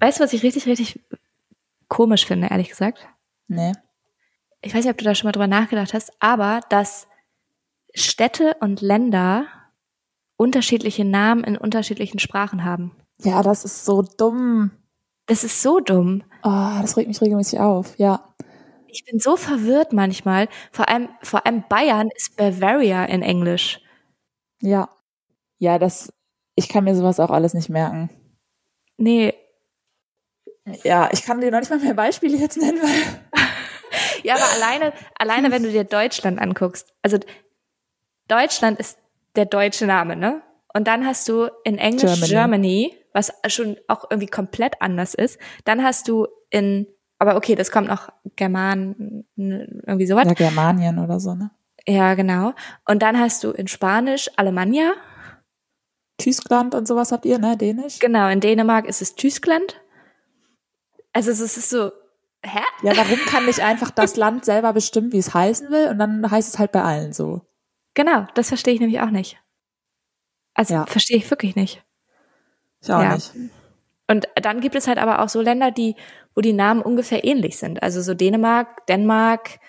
Weißt du, was ich richtig, richtig komisch finde, ehrlich gesagt? Nee. Ich weiß nicht, ob du da schon mal drüber nachgedacht hast, aber dass Städte und Länder unterschiedliche Namen in unterschiedlichen Sprachen haben. Ja, das ist so dumm. Das ist so dumm. Oh, das regt mich regelmäßig auf, ja. Ich bin so verwirrt manchmal. Vor allem, vor allem Bayern ist Bavaria in Englisch. Ja. Ja, das, ich kann mir sowas auch alles nicht merken. Nee. Ja, ich kann dir noch nicht mal mehr Beispiele jetzt nennen, weil. ja, aber alleine, alleine, wenn du dir Deutschland anguckst. Also, Deutschland ist der deutsche Name, ne? Und dann hast du in Englisch Germany. Germany, was schon auch irgendwie komplett anders ist. Dann hast du in, aber okay, das kommt noch German, irgendwie sowas. Ja, Germanien oder so, ne? Ja, genau. Und dann hast du in Spanisch Alemannia. Tyskland und sowas habt ihr, ne? Dänisch? Genau, in Dänemark ist es Tyskland. Also es ist so, hä? Ja, warum kann nicht einfach das Land selber bestimmen, wie es heißen will und dann heißt es halt bei allen so? Genau, das verstehe ich nämlich auch nicht. Also ja. verstehe ich wirklich nicht. Ich auch ja. nicht. Und dann gibt es halt aber auch so Länder, die, wo die Namen ungefähr ähnlich sind. Also so Dänemark, Dänemark,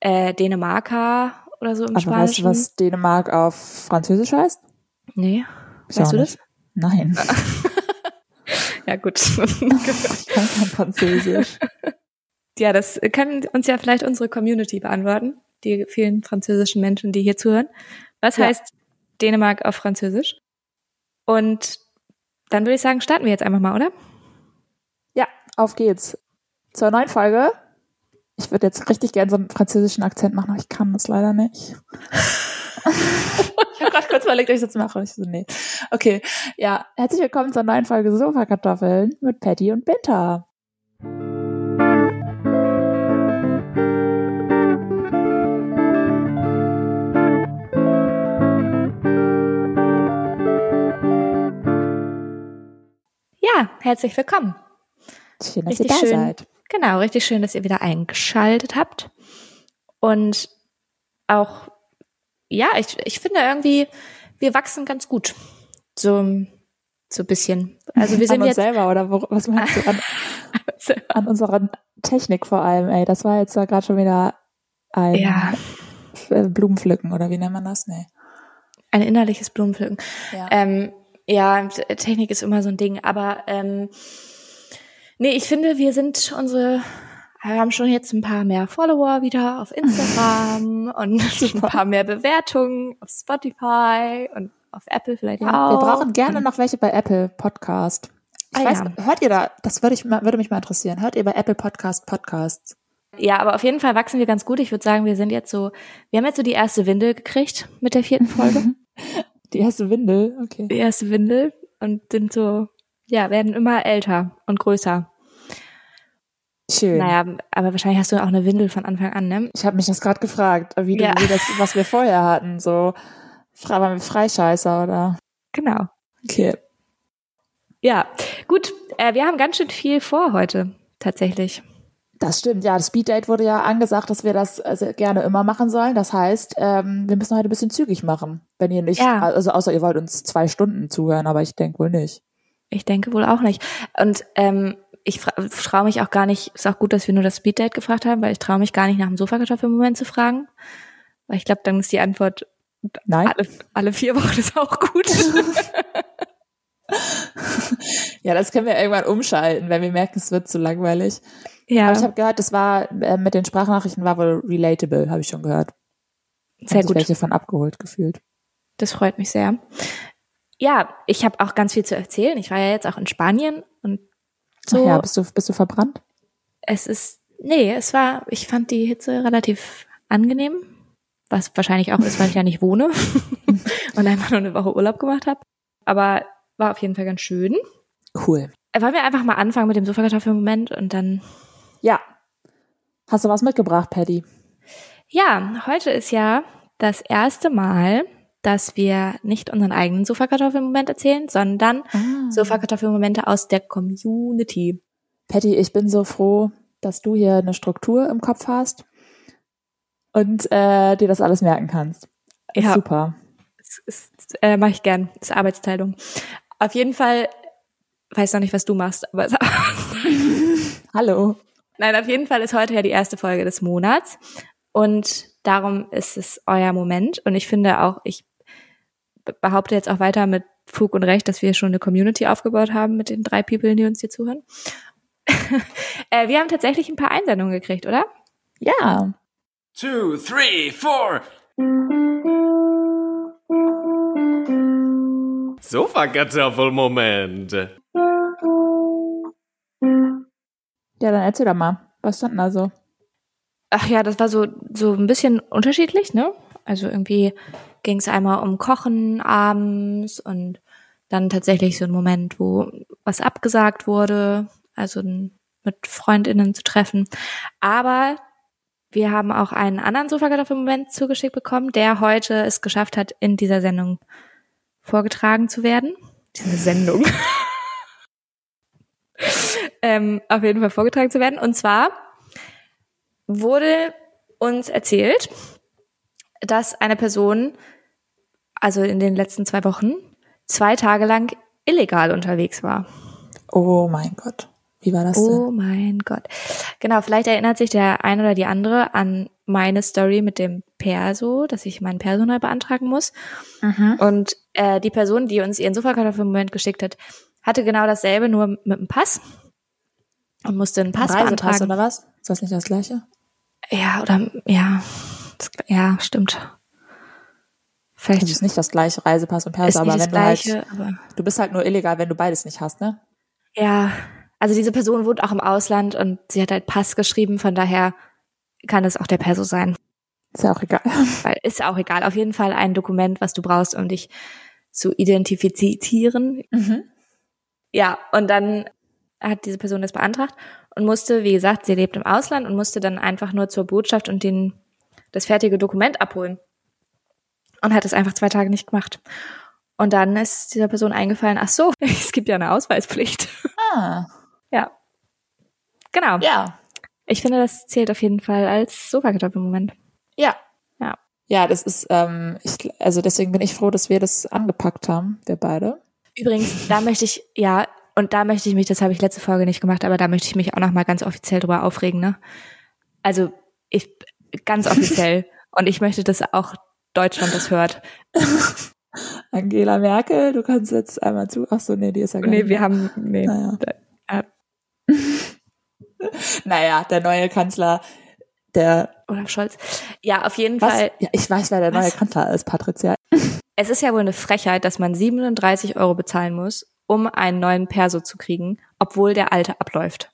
äh, Dänemarker oder so im aber Spanischen. weißt du, was Dänemark auf Französisch heißt? Nee. Ich weißt du das? Nein. ja, gut. ich kann kein Französisch. Ja, das kann uns ja vielleicht unsere Community beantworten, die vielen französischen Menschen, die hier zuhören. Was ja. heißt Dänemark auf Französisch? Und dann würde ich sagen, starten wir jetzt einfach mal, oder? Ja, auf geht's. Zur neuen Folge. Ich würde jetzt richtig gerne so einen französischen Akzent machen, aber ich kann das leider nicht. gerade kurz überlegt, ob ich das mache. Ich so, nee. Okay, ja. Herzlich willkommen zur neuen Folge Sofakartoffeln mit Patty und Binta. Ja, herzlich willkommen. Schön, dass richtig ihr da schön, seid. Genau, richtig schön, dass ihr wieder eingeschaltet habt. Und auch, ja, ich, ich finde irgendwie, wir wachsen ganz gut. So, so bisschen. Also wir sind an uns jetzt selber oder wo, was meinst du an, an unserer Technik vor allem? Ey, das war jetzt ja gerade schon wieder ein ja. Blumenpflücken oder wie nennt man das? Nee. Ein innerliches Blumenpflücken. Ja. Ähm, ja, Technik ist immer so ein Ding, aber ähm, nee, ich finde, wir sind unsere, haben schon jetzt ein paar mehr Follower wieder auf Instagram und ein paar mehr Bewertungen auf Spotify und auf Apple vielleicht ja, auch. Wir brauchen gerne noch welche bei Apple Podcast. Ich ah, weiß, ja. hört ihr da, das würde, ich würde mich mal interessieren, hört ihr bei Apple Podcast Podcasts? Ja, aber auf jeden Fall wachsen wir ganz gut. Ich würde sagen, wir sind jetzt so, wir haben jetzt so die erste Windel gekriegt mit der vierten Folge. Die erste Windel, okay. Die erste Windel und sind so, ja, werden immer älter und größer. Schön. Naja, aber wahrscheinlich hast du auch eine Windel von Anfang an, ne? Ich habe mich das gerade gefragt, wie, ja. du, wie das, was wir vorher hatten, so waren wir Freischeißer oder? Genau. Okay. Ja, gut. Äh, wir haben ganz schön viel vor heute, tatsächlich. Das stimmt, ja. Das Speeddate wurde ja angesagt, dass wir das also gerne immer machen sollen. Das heißt, ähm, wir müssen heute ein bisschen zügig machen. Wenn ihr nicht, ja. also außer ihr wollt uns zwei Stunden zuhören, aber ich denke wohl nicht. Ich denke wohl auch nicht. Und ähm, ich traue mich auch gar nicht, ist auch gut, dass wir nur das Speeddate gefragt haben, weil ich traue mich gar nicht nach dem Sofakartoffelmoment zu fragen. Weil ich glaube, dann ist die Antwort Nein. Alle, alle vier Wochen ist auch gut. ja, das können wir irgendwann umschalten, wenn wir merken, es wird zu langweilig. Ja. Aber ich habe gehört, das war äh, mit den Sprachnachrichten war wohl relatable, habe ich schon gehört. Sehr gut. welche von abgeholt gefühlt. Das freut mich sehr. Ja, ich habe auch ganz viel zu erzählen. Ich war ja jetzt auch in Spanien und so. Ach ja, bist du bist du verbrannt? Es ist nee, es war ich fand die Hitze relativ angenehm, was wahrscheinlich auch ist, weil ich ja nicht wohne und einfach nur eine Woche Urlaub gemacht habe, aber war auf jeden Fall ganz schön. Cool. Wollen wir einfach mal anfangen mit dem Sofakartoffelmoment und dann ja. Hast du was mitgebracht, Paddy? Ja, heute ist ja das erste Mal, dass wir nicht unseren eigenen Sofakartoffelmoment erzählen, sondern ah. Sofakartoffelmomente aus der Community. Patty, ich bin so froh, dass du hier eine Struktur im Kopf hast und äh, dir das alles merken kannst. Ja. super. Das, ist, äh, mache ich gern. Das ist Arbeitsteilung. Auf jeden Fall weiß noch nicht, was du machst, aber Hallo. Nein, auf jeden Fall ist heute ja die erste Folge des Monats und darum ist es euer Moment und ich finde auch, ich behaupte jetzt auch weiter mit Fug und Recht, dass wir schon eine Community aufgebaut haben mit den drei People, die uns hier zuhören. äh, wir haben tatsächlich ein paar Einsendungen gekriegt, oder? Ja. Two, three, four. Sofakartoffelmoment. Ja, dann erzähl doch mal. Was stand da so? Ach ja, das war so, so ein bisschen unterschiedlich, ne? Also irgendwie ging es einmal um Kochen abends und dann tatsächlich so ein Moment, wo was abgesagt wurde, also mit Freundinnen zu treffen. Aber wir haben auch einen anderen Sofakartoffelmoment zugeschickt bekommen, der heute es geschafft hat, in dieser Sendung vorgetragen zu werden. Diese Sendung. ähm, auf jeden Fall vorgetragen zu werden. Und zwar wurde uns erzählt, dass eine Person, also in den letzten zwei Wochen, zwei Tage lang illegal unterwegs war. Oh mein Gott. Wie war das denn? Oh mein Gott. Genau, vielleicht erinnert sich der eine oder die andere an meine Story mit dem Perso, dass ich meinen Perso neu beantragen muss. Mhm. Und äh, die Person, die uns ihren Sofakartoffel im Moment geschickt hat, hatte genau dasselbe, nur mit einem Pass und musste einen Pass Reisepass beantragen. oder was? Ist das nicht das gleiche? Ja, oder ja, das, ja, stimmt. Vielleicht das ist nicht das gleiche Reisepass und Perso, aber wenn du gleiche, halt, du bist halt nur illegal, wenn du beides nicht hast, ne? Ja, also diese Person wohnt auch im Ausland und sie hat halt Pass geschrieben, von daher kann es auch der Perso sein. Ist ja auch egal. Weil ist auch egal. Auf jeden Fall ein Dokument, was du brauchst, um dich zu identifizieren. Mhm. Ja, und dann hat diese Person das beantragt und musste, wie gesagt, sie lebt im Ausland und musste dann einfach nur zur Botschaft und den, das fertige Dokument abholen. Und hat es einfach zwei Tage nicht gemacht. Und dann ist dieser Person eingefallen, ach so, es gibt ja eine Ausweispflicht. Ah. Ja. Genau. Ja. Ich finde, das zählt auf jeden Fall als Sofakartoffel-Moment. Ja. Ja. Ja, das ist, ähm, ich, also deswegen bin ich froh, dass wir das angepackt haben, wir beide. Übrigens, da möchte ich, ja, und da möchte ich mich, das habe ich letzte Folge nicht gemacht, aber da möchte ich mich auch nochmal ganz offiziell drüber aufregen, ne? Also, ich, ganz offiziell. und ich möchte, dass auch Deutschland das hört. Angela Merkel, du kannst jetzt einmal zu. Ach so, nee, die ist ja gar Nee, wir haben, nee. Naja. naja, der neue Kanzler, der. Olaf Scholz. Ja, auf jeden Was? Fall. Ja, ich weiß, wer der Was? neue Kanzler ist, Patricia. Es ist ja wohl eine Frechheit, dass man 37 Euro bezahlen muss, um einen neuen Perso zu kriegen, obwohl der alte abläuft.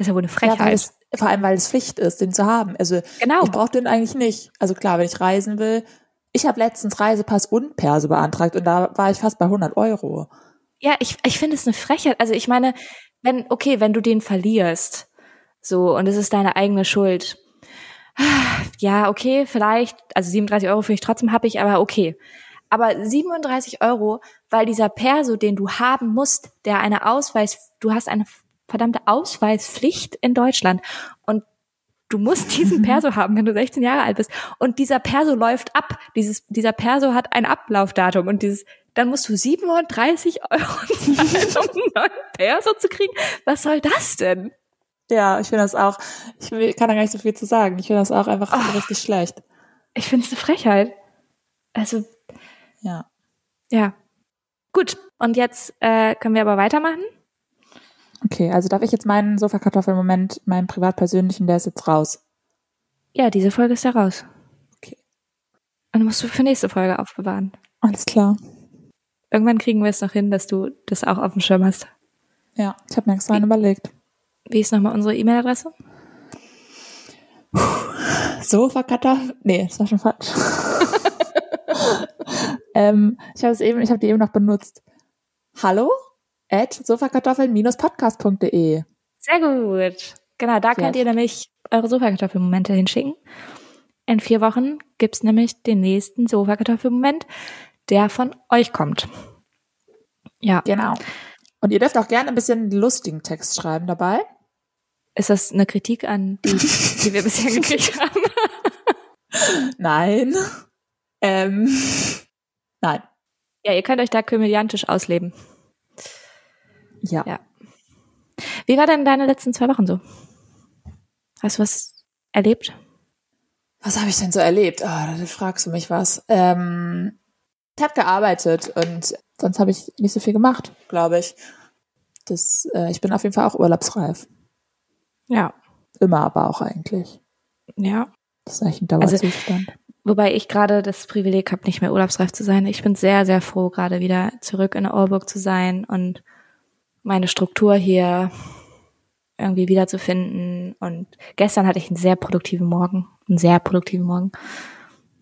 Das ist ja wohl eine Frechheit. Ja, es, vor allem, weil es Pflicht ist, den zu haben. Also genau. ich brauche den eigentlich nicht. Also klar, wenn ich reisen will. Ich habe letztens Reisepass und Perso beantragt und da war ich fast bei 100 Euro. Ja, ich, ich finde es eine Frechheit. Also ich meine, wenn, okay, wenn du den verlierst, so, und es ist deine eigene Schuld. Ja, okay, vielleicht, also 37 Euro finde ich trotzdem happig, aber okay. Aber 37 Euro, weil dieser Perso, den du haben musst, der eine Ausweis, du hast eine verdammte Ausweispflicht in Deutschland und du musst diesen Perso haben, wenn du 16 Jahre alt bist. Und dieser Perso läuft ab. Dieses, dieser Perso hat ein Ablaufdatum und dieses, dann musst du 37 Euro zahlen, um einen neuen Perso zu kriegen. Was soll das denn? Ja, ich finde das auch, ich kann da gar nicht so viel zu sagen. Ich finde das auch einfach oh, richtig schlecht. Ich finde es eine Frechheit. Also. Ja. Ja. Gut. Und jetzt äh, können wir aber weitermachen. Okay, also darf ich jetzt meinen Sofakartoffel-Moment, meinen privat-persönlichen, der ist jetzt raus. Ja, diese Folge ist ja raus. Okay. Und musst du für nächste Folge aufbewahren. Alles klar. Irgendwann kriegen wir es noch hin, dass du das auch auf dem Schirm hast. Ja, ich habe mir extra einen überlegt. Wie ist nochmal unsere E-Mail-Adresse? Sofakartoffel? Nee, das war schon falsch. ähm, ich habe es eben, ich habe die eben noch benutzt. Hallo at sofakartoffeln-podcast.de. Sehr gut. Genau, da könnt ihr nämlich eure Sofakartoffelmomente hinschicken. In vier Wochen gibt's nämlich den nächsten Sofakartoffelmoment, der von euch kommt. Ja. Genau. Und ihr dürft auch gerne ein bisschen lustigen Text schreiben dabei. Ist das eine Kritik an die, die wir bisher gekriegt haben? Nein. Ähm, nein. Ja, ihr könnt euch da komödiantisch ausleben. Ja. ja. Wie war denn deine letzten zwei Wochen so? Hast du was erlebt? Was habe ich denn so erlebt? Oh, da fragst du mich was. Ähm, ich habe gearbeitet und sonst habe ich nicht so viel gemacht, glaube ich. Das, äh, ich bin auf jeden Fall auch urlaubsreif. Ja. Immer aber auch eigentlich. Ja. Das ist eigentlich ein Dauerzustand. Also, wobei ich gerade das Privileg habe, nicht mehr urlaubsreif zu sein. Ich bin sehr, sehr froh, gerade wieder zurück in Ohrburg zu sein und meine Struktur hier irgendwie wiederzufinden. Und gestern hatte ich einen sehr produktiven Morgen. Einen sehr produktiven Morgen.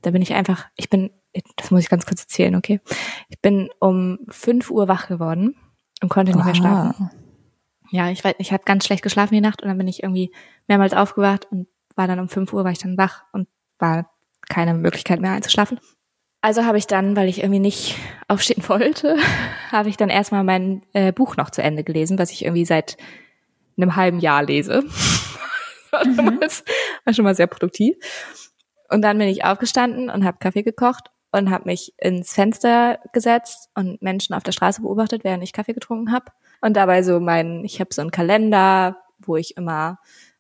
Da bin ich einfach, ich bin, das muss ich ganz kurz erzählen, okay? Ich bin um fünf Uhr wach geworden und konnte nicht Aha. mehr schlafen. Ja, ich weiß, ich habe ganz schlecht geschlafen die Nacht und dann bin ich irgendwie mehrmals aufgewacht und war dann um fünf Uhr war ich dann wach und war keine Möglichkeit mehr einzuschlafen. Also habe ich dann, weil ich irgendwie nicht aufstehen wollte, habe ich dann erstmal mein äh, Buch noch zu Ende gelesen, was ich irgendwie seit einem halben Jahr lese. war, schon mal, war schon mal sehr produktiv. Und dann bin ich aufgestanden und habe Kaffee gekocht und habe mich ins Fenster gesetzt und Menschen auf der Straße beobachtet, während ich Kaffee getrunken habe. Und dabei so mein, ich habe so einen Kalender, wo ich immer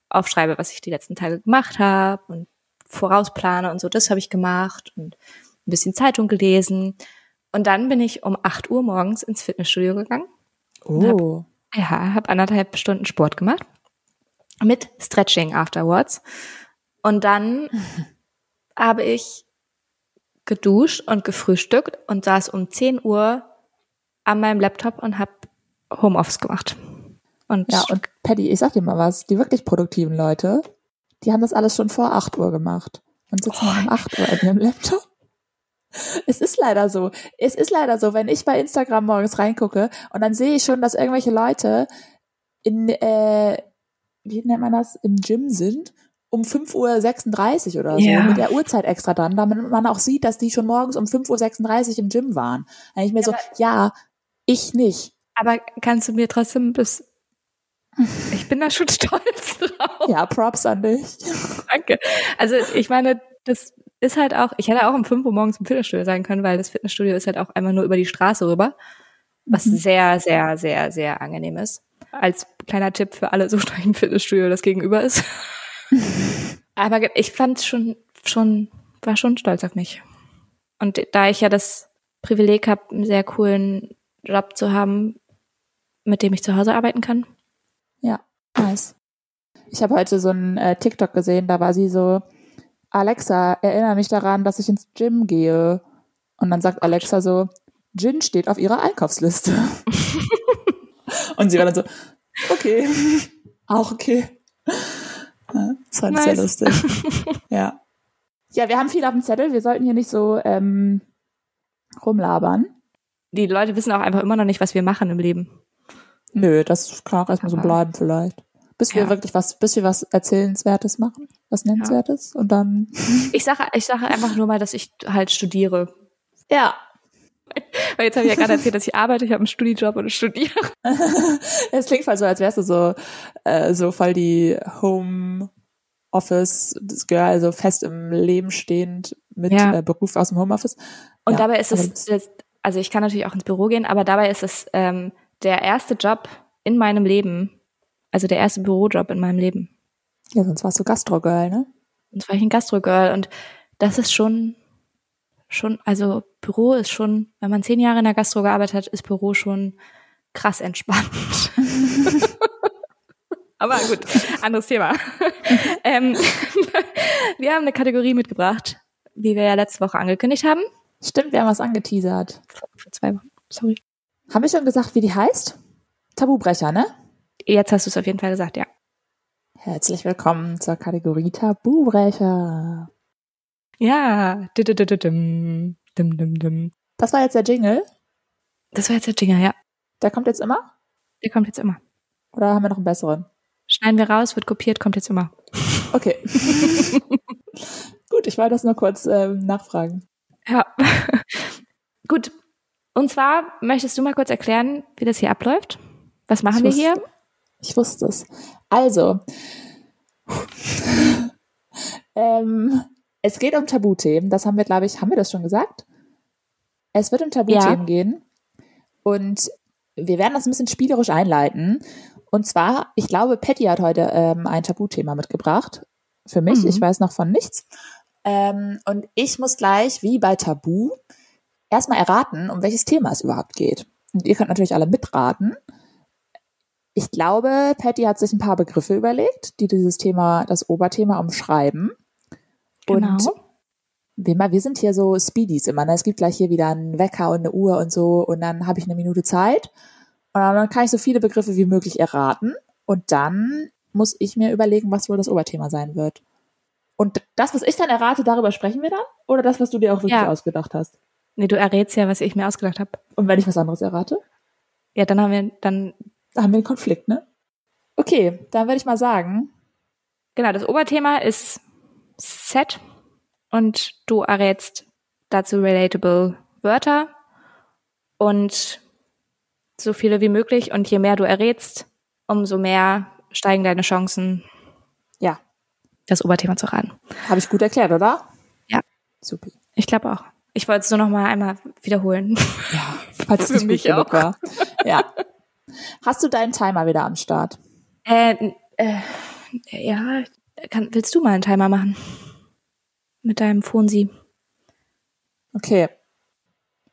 aufschreibe, was ich die letzten Tage gemacht habe und vorausplane und so. Das habe ich gemacht und ein bisschen Zeitung gelesen. Und dann bin ich um 8 Uhr morgens ins Fitnessstudio gegangen. Oh. Hab, ja, habe anderthalb Stunden Sport gemacht. Mit Stretching afterwards. Und dann habe ich geduscht und gefrühstückt und saß um 10 Uhr an meinem Laptop und habe Homeoffice gemacht. Und ja, und Paddy, ich sag dir mal was, die wirklich produktiven Leute, die haben das alles schon vor 8 Uhr gemacht und sitzen oh. um 8 Uhr an ihrem Laptop. Es ist leider so. Es ist leider so, wenn ich bei Instagram morgens reingucke und dann sehe ich schon, dass irgendwelche Leute in, äh, wie nennt man das, im Gym sind, um 5.36 Uhr oder so, ja. mit der Uhrzeit extra dran, damit man auch sieht, dass die schon morgens um 5.36 Uhr im Gym waren. Dann ich mir ja, so, ja, ich nicht. Aber kannst du mir trotzdem bis ich bin da schon stolz drauf. Ja, Props an dich. Danke. Also ich meine, das ist halt auch, ich hätte auch um 5 Uhr morgens im Fitnessstudio sein können, weil das Fitnessstudio ist halt auch einmal nur über die Straße rüber, was mhm. sehr, sehr, sehr, sehr angenehm ist. Als kleiner Tipp für alle, sucht euch ein Fitnessstudio, das gegenüber ist. Aber ich fand schon, schon, war schon stolz auf mich. Und da ich ja das Privileg habe, einen sehr coolen Job zu haben, mit dem ich zu Hause arbeiten kann. Ja, nice. Ich habe heute so ein äh, TikTok gesehen, da war sie so, Alexa, erinnere mich daran, dass ich ins Gym gehe. Und dann sagt Alexa so, Gin steht auf ihrer Einkaufsliste. und sie war dann so, okay, auch okay. Ja, das fand ich nice. sehr lustig. ja. Ja, wir haben viel auf dem Zettel. Wir sollten hier nicht so ähm, rumlabern. Die Leute wissen auch einfach immer noch nicht, was wir machen im Leben. Nö, das kann auch erstmal so bleiben vielleicht. Bis wir ja. wirklich was, bis wir was Erzählenswertes machen, was Nennenswertes ja. und dann. Ich sage, ich sage einfach nur mal, dass ich halt studiere. Ja. Weil jetzt habe ich ja gerade erzählt, dass ich arbeite, ich habe einen Studijob und studiere. es klingt voll so, als wärst du so, äh, so voll die Home Office Girl, also fest im Leben stehend mit ja. äh, Beruf aus dem Homeoffice. Und ja, dabei ist es, also ich kann natürlich auch ins Büro gehen, aber dabei ist es ähm, der erste Job in meinem Leben, also der erste Bürojob in meinem Leben. Ja, sonst warst du Gastrogirl, ne? Sonst war ich ein Gastrogirl und das ist schon, schon, also Büro ist schon, wenn man zehn Jahre in der Gastro gearbeitet hat, ist Büro schon krass entspannt. Aber gut, anderes Thema. ähm, wir haben eine Kategorie mitgebracht, wie wir ja letzte Woche angekündigt haben. Stimmt, wir haben was angeteasert. Vor zwei Wochen, sorry. Haben wir schon gesagt, wie die heißt? Tabubrecher, ne? Jetzt hast du es auf jeden Fall gesagt, ja. Herzlich willkommen zur Kategorie Tabubrecher. Ja. Das war jetzt der Jingle? Das war jetzt der Jingle, ja. Der kommt jetzt immer? Der kommt jetzt immer. Oder haben wir noch einen besseren? Schneiden wir raus, wird kopiert, kommt jetzt immer. Okay. Gut, ich wollte das nur kurz ähm, nachfragen. Ja. Gut. Und zwar möchtest du mal kurz erklären, wie das hier abläuft? Was machen wir hier? Ich wusste es. Also, ähm, es geht um Tabuthemen. Das haben wir, glaube ich, haben wir das schon gesagt? Es wird um Tabuthemen ja. gehen. Und wir werden das ein bisschen spielerisch einleiten. Und zwar, ich glaube, Patty hat heute ähm, ein Tabuthema mitgebracht. Für mich, mhm. ich weiß noch von nichts. Ähm, und ich muss gleich, wie bei Tabu, erstmal erraten, um welches Thema es überhaupt geht. Und ihr könnt natürlich alle mitraten. Ich glaube, Patty hat sich ein paar Begriffe überlegt, die dieses Thema, das Oberthema umschreiben. Genau. Und wir, wir sind hier so Speedies immer. Ne? Es gibt gleich hier wieder einen Wecker und eine Uhr und so und dann habe ich eine Minute Zeit und dann kann ich so viele Begriffe wie möglich erraten und dann muss ich mir überlegen, was wohl das Oberthema sein wird. Und das, was ich dann errate, darüber sprechen wir dann? Oder das, was du dir auch wirklich ja. ausgedacht hast? Nee, du errätst ja, was ich mir ausgedacht habe. Und wenn ich was anderes errate? Ja, dann haben wir dann. Da haben wir einen Konflikt, ne? Okay, dann würde ich mal sagen. Genau, das Oberthema ist Set und du errätst dazu relatable Wörter und so viele wie möglich. Und je mehr du errätst, umso mehr steigen deine Chancen. Ja. Das Oberthema zu raten. Habe ich gut erklärt, oder? Ja. Super. Ich glaube auch. Ich wollte es nur noch mal einmal wiederholen. Ja, falls es nicht gut genug war. Ja. Hast du deinen Timer wieder am Start? Äh, äh, ja, kann, willst du mal einen Timer machen? Mit deinem Fonsi. Okay.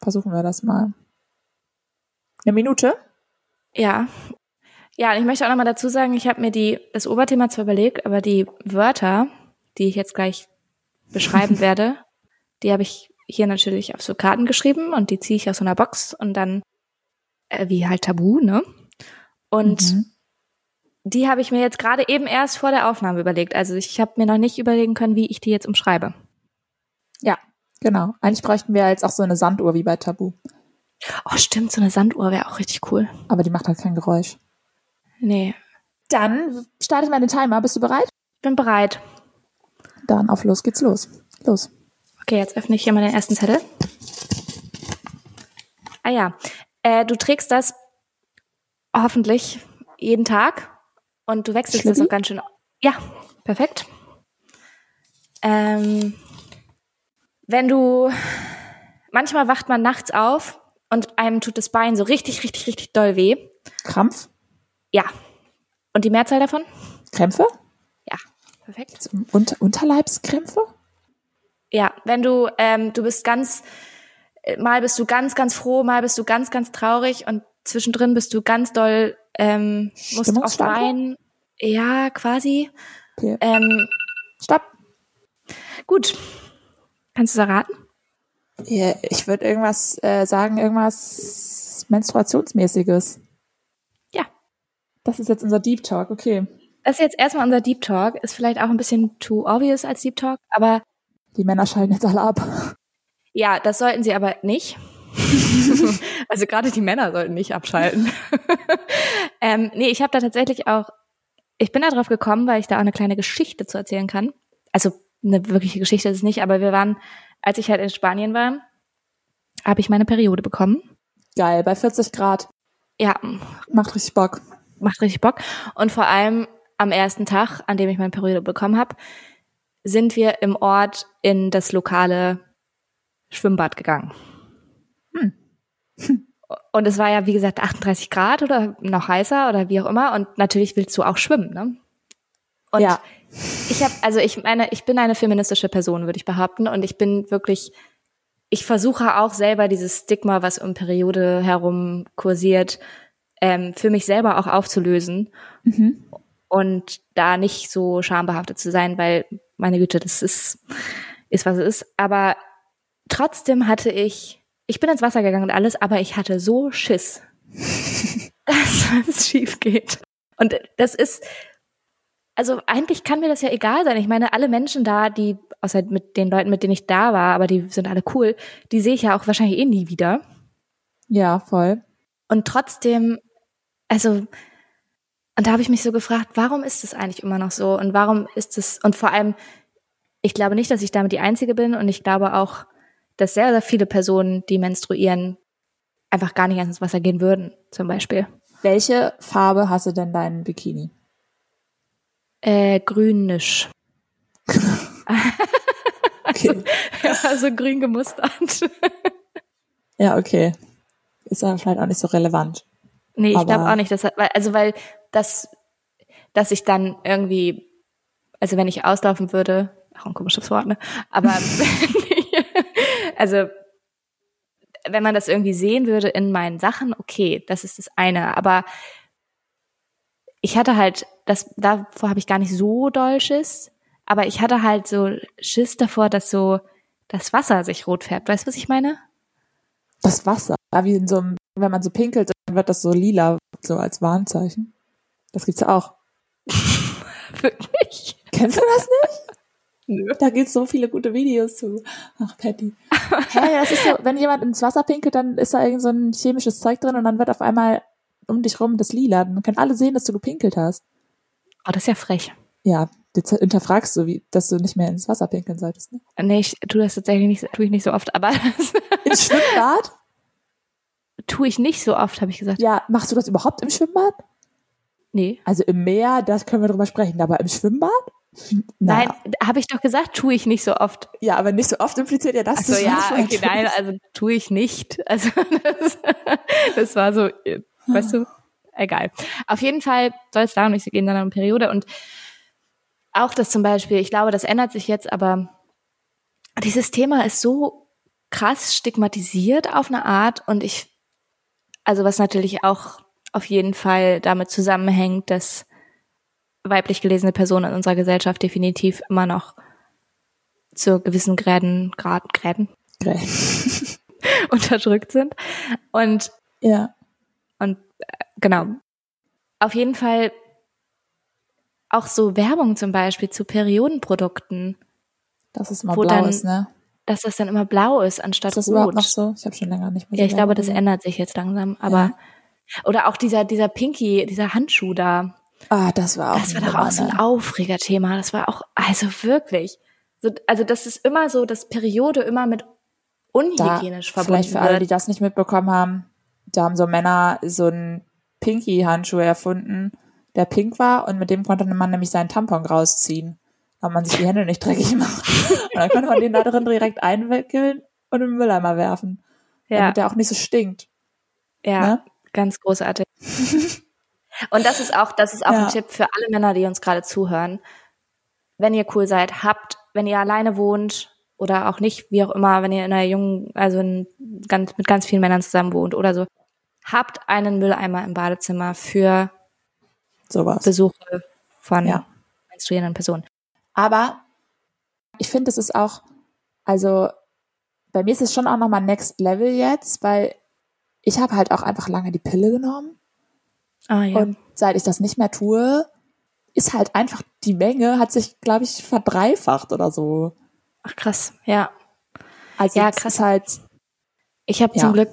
Versuchen wir das mal. Eine Minute? Ja. Ja, und ich möchte auch noch mal dazu sagen, ich habe mir die, das Oberthema zwar überlegt, aber die Wörter, die ich jetzt gleich beschreiben werde, die habe ich hier natürlich auf so Karten geschrieben und die ziehe ich aus so einer Box und dann äh, wie halt Tabu, ne? Und mhm. die habe ich mir jetzt gerade eben erst vor der Aufnahme überlegt. Also ich habe mir noch nicht überlegen können, wie ich die jetzt umschreibe. Ja, genau. Eigentlich bräuchten wir jetzt auch so eine Sanduhr wie bei Tabu. Oh, stimmt, so eine Sanduhr wäre auch richtig cool. Aber die macht halt kein Geräusch. Nee. Dann starte ich mal den Timer. Bist du bereit? Ich bin bereit. Dann auf los geht's los. Los. Okay, jetzt öffne ich hier mal den ersten Zettel. Ah ja, äh, du trägst das hoffentlich jeden Tag und du wechselst Schlippi? das auch ganz schön. Ja, perfekt. Ähm, wenn du manchmal wacht man nachts auf und einem tut das Bein so richtig, richtig, richtig doll weh. Krampf? Ja. Und die Mehrzahl davon? Krämpfe? Ja, perfekt. Unter Unterleibskrämpfe? Ja, wenn du, ähm, du bist ganz, mal bist du ganz, ganz froh, mal bist du ganz, ganz traurig und zwischendrin bist du ganz doll, ähm, musst oft weinen. Ja, quasi. Okay. Ähm, Stopp. Gut. Kannst du es erraten? Ja, ich würde irgendwas äh, sagen, irgendwas Menstruationsmäßiges. Ja. Das ist jetzt unser Deep Talk, okay. Das ist jetzt erstmal unser Deep Talk. Ist vielleicht auch ein bisschen too obvious als Deep Talk, aber die Männer schalten jetzt alle ab. Ja, das sollten sie aber nicht. also gerade die Männer sollten nicht abschalten. ähm, nee, ich habe da tatsächlich auch, ich bin da drauf gekommen, weil ich da auch eine kleine Geschichte zu erzählen kann. Also eine wirkliche Geschichte ist es nicht, aber wir waren, als ich halt in Spanien war, habe ich meine Periode bekommen. Geil, bei 40 Grad. Ja. Macht richtig Bock. Macht richtig Bock. Und vor allem am ersten Tag, an dem ich meine Periode bekommen habe, sind wir im Ort in das lokale Schwimmbad gegangen. Hm. Und es war ja, wie gesagt, 38 Grad oder noch heißer oder wie auch immer. Und natürlich willst du auch schwimmen, ne? Und ja. ich habe, also ich meine, ich bin eine feministische Person, würde ich behaupten. Und ich bin wirklich, ich versuche auch selber dieses Stigma, was um Periode herum kursiert, ähm, für mich selber auch aufzulösen. Mhm. Und da nicht so schambehaftet zu sein, weil meine Güte, das ist, ist was es ist. Aber trotzdem hatte ich, ich bin ins Wasser gegangen und alles, aber ich hatte so Schiss, dass es schief geht. Und das ist, also eigentlich kann mir das ja egal sein. Ich meine, alle Menschen da, die, außer mit den Leuten, mit denen ich da war, aber die sind alle cool, die sehe ich ja auch wahrscheinlich eh nie wieder. Ja, voll. Und trotzdem, also und da habe ich mich so gefragt, warum ist es eigentlich immer noch so? Und warum ist es, und vor allem, ich glaube nicht, dass ich damit die Einzige bin und ich glaube auch, dass sehr, sehr viele Personen, die menstruieren, einfach gar nicht ins Wasser gehen würden, zum Beispiel. Welche Farbe hast du denn deinen Bikini? Äh, grünisch. okay. also, also grün gemustert. ja, okay. Ist aber vielleicht auch nicht so relevant. Nee, ich glaube auch nicht, dass, also weil das, dass ich dann irgendwie, also wenn ich auslaufen würde, auch ein komisches Wort, ne? Aber also wenn man das irgendwie sehen würde in meinen Sachen, okay, das ist das eine. Aber ich hatte halt, das, davor habe ich gar nicht so doll Schiss, aber ich hatte halt so Schiss davor, dass so das Wasser sich rot färbt. Weißt du, was ich meine? Das Wasser, wie in so einem, wenn man so pinkelt, dann wird das so lila, so als Warnzeichen. Das gibt's ja auch. Wirklich? Kennst du das nicht? Nö. Da gibt's so viele gute Videos zu. Ach, Patty. Hey, das ist so, wenn jemand ins Wasser pinkelt, dann ist da irgend so ein chemisches Zeug drin und dann wird auf einmal um dich rum das lila. Dann können alle sehen, dass du gepinkelt hast. Oh, das ist ja frech. Ja, jetzt hinterfragst du, wie, dass du nicht mehr ins Wasser pinkeln solltest. Ne? Nee, ich tue das tatsächlich nicht, tue ich nicht so oft, aber. Im Schwimmbad? Tue ich nicht so oft, habe ich gesagt. Ja, machst du das überhaupt im Schwimmbad? Nee. Also im Meer, das können wir drüber sprechen, aber im Schwimmbad? Nein, habe ich doch gesagt, tue ich nicht so oft. Ja, aber nicht so oft impliziert ja das. Also ja, okay, nein, also tue ich nicht. Also das, das war so, weißt du, egal. Auf jeden Fall soll es darum nicht gehen, sondern um Periode und auch das zum Beispiel, ich glaube, das ändert sich jetzt, aber dieses Thema ist so krass stigmatisiert auf eine Art und ich, also was natürlich auch auf jeden Fall damit zusammenhängt, dass weiblich gelesene Personen in unserer Gesellschaft definitiv immer noch zu gewissen Gräden, Grad, Gräden, Gräden. unterdrückt sind. Und ja. Und äh, genau. Auf jeden Fall auch so Werbung zum Beispiel zu Periodenprodukten. Das ist immer blau dann, ist, ne? Dass das dann immer blau ist anstatt ist das rot. überhaupt noch so? Ich habe schon länger nicht mehr. Ja, ich glaube, das ändert sich jetzt langsam. Aber ja. oder auch dieser dieser Pinky, dieser Handschuh da. Ah, das war auch. Das war doch auch so ein Aufregerthema. Das war auch also wirklich. So, also das ist immer so, dass Periode immer mit unhygienisch da, verbunden Vielleicht für alle, die das nicht mitbekommen haben, da haben so Männer so einen Pinky-Handschuh erfunden, der pink war und mit dem konnte man nämlich seinen Tampon rausziehen, weil man sich die Hände nicht dreckig macht. Und dann konnte man den da drin direkt einwickeln und im Mülleimer werfen, ja. damit der auch nicht so stinkt. Ja, ne? ganz großartig. und das ist auch, das ist auch ja. ein Tipp für alle Männer, die uns gerade zuhören. Wenn ihr cool seid, habt, wenn ihr alleine wohnt oder auch nicht, wie auch immer, wenn ihr in einer jungen, also in ganz, mit ganz vielen Männern zusammen wohnt oder so, habt einen Mülleimer im Badezimmer für Sowas. Besuche von ja. menstruierenden Personen. Aber ich finde, es ist auch, also bei mir ist es schon auch nochmal Next Level jetzt, weil ich habe halt auch einfach lange die Pille genommen. Ah, ja. Und seit ich das nicht mehr tue, ist halt einfach die Menge, hat sich, glaube ich, verdreifacht oder so. Ach krass, ja. Also ja, krass. halt. Ich habe ja. zum Glück,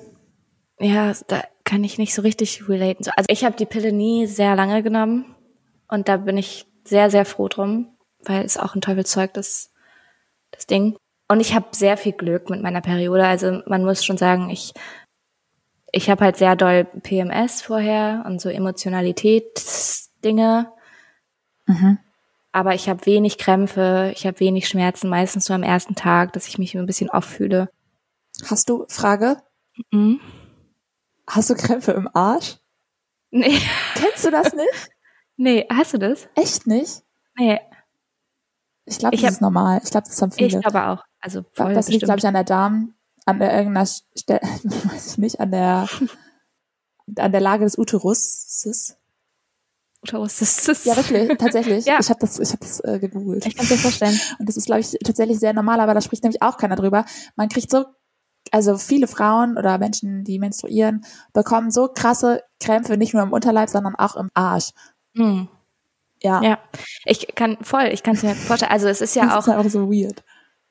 ja, da kann ich nicht so richtig relaten. Also ich habe die Pille nie sehr lange genommen und da bin ich sehr, sehr froh drum, weil es auch ein Teufelszeug das, das Ding. Und ich habe sehr viel Glück mit meiner Periode. Also man muss schon sagen, ich ich habe halt sehr doll PMS vorher und so Emotionalitätsdinge. Mhm. Aber ich habe wenig Krämpfe, ich habe wenig Schmerzen, meistens so am ersten Tag, dass ich mich ein bisschen off fühle. Hast du Frage? Mhm. Hast du Krämpfe im Arsch? Nee. Kennst du das nicht? Nee, hast du das? Echt nicht? Nee. Ich glaube, das hab, ist normal. Ich glaube, das haben viele. Ich glaube auch. Also voll Das liegt, glaube ich, an der Darm, an der irgendeiner Stelle, weiß ich nicht, an der, an der Lage des Uteruses. Uterus. Ja, wirklich, tatsächlich. ja. Ich habe das, ich hab das äh, gegoogelt. Ich kann mir vorstellen. Und das ist, glaube ich, tatsächlich sehr normal, aber da spricht nämlich auch keiner drüber. Man kriegt so, also viele Frauen oder Menschen, die menstruieren, bekommen so krasse Krämpfe, nicht nur im Unterleib, sondern auch im Arsch. Mhm. Ja. Ja. Ich kann voll, ich kann es mir vorstellen. Also es ist ja das auch. Ist auch so weird.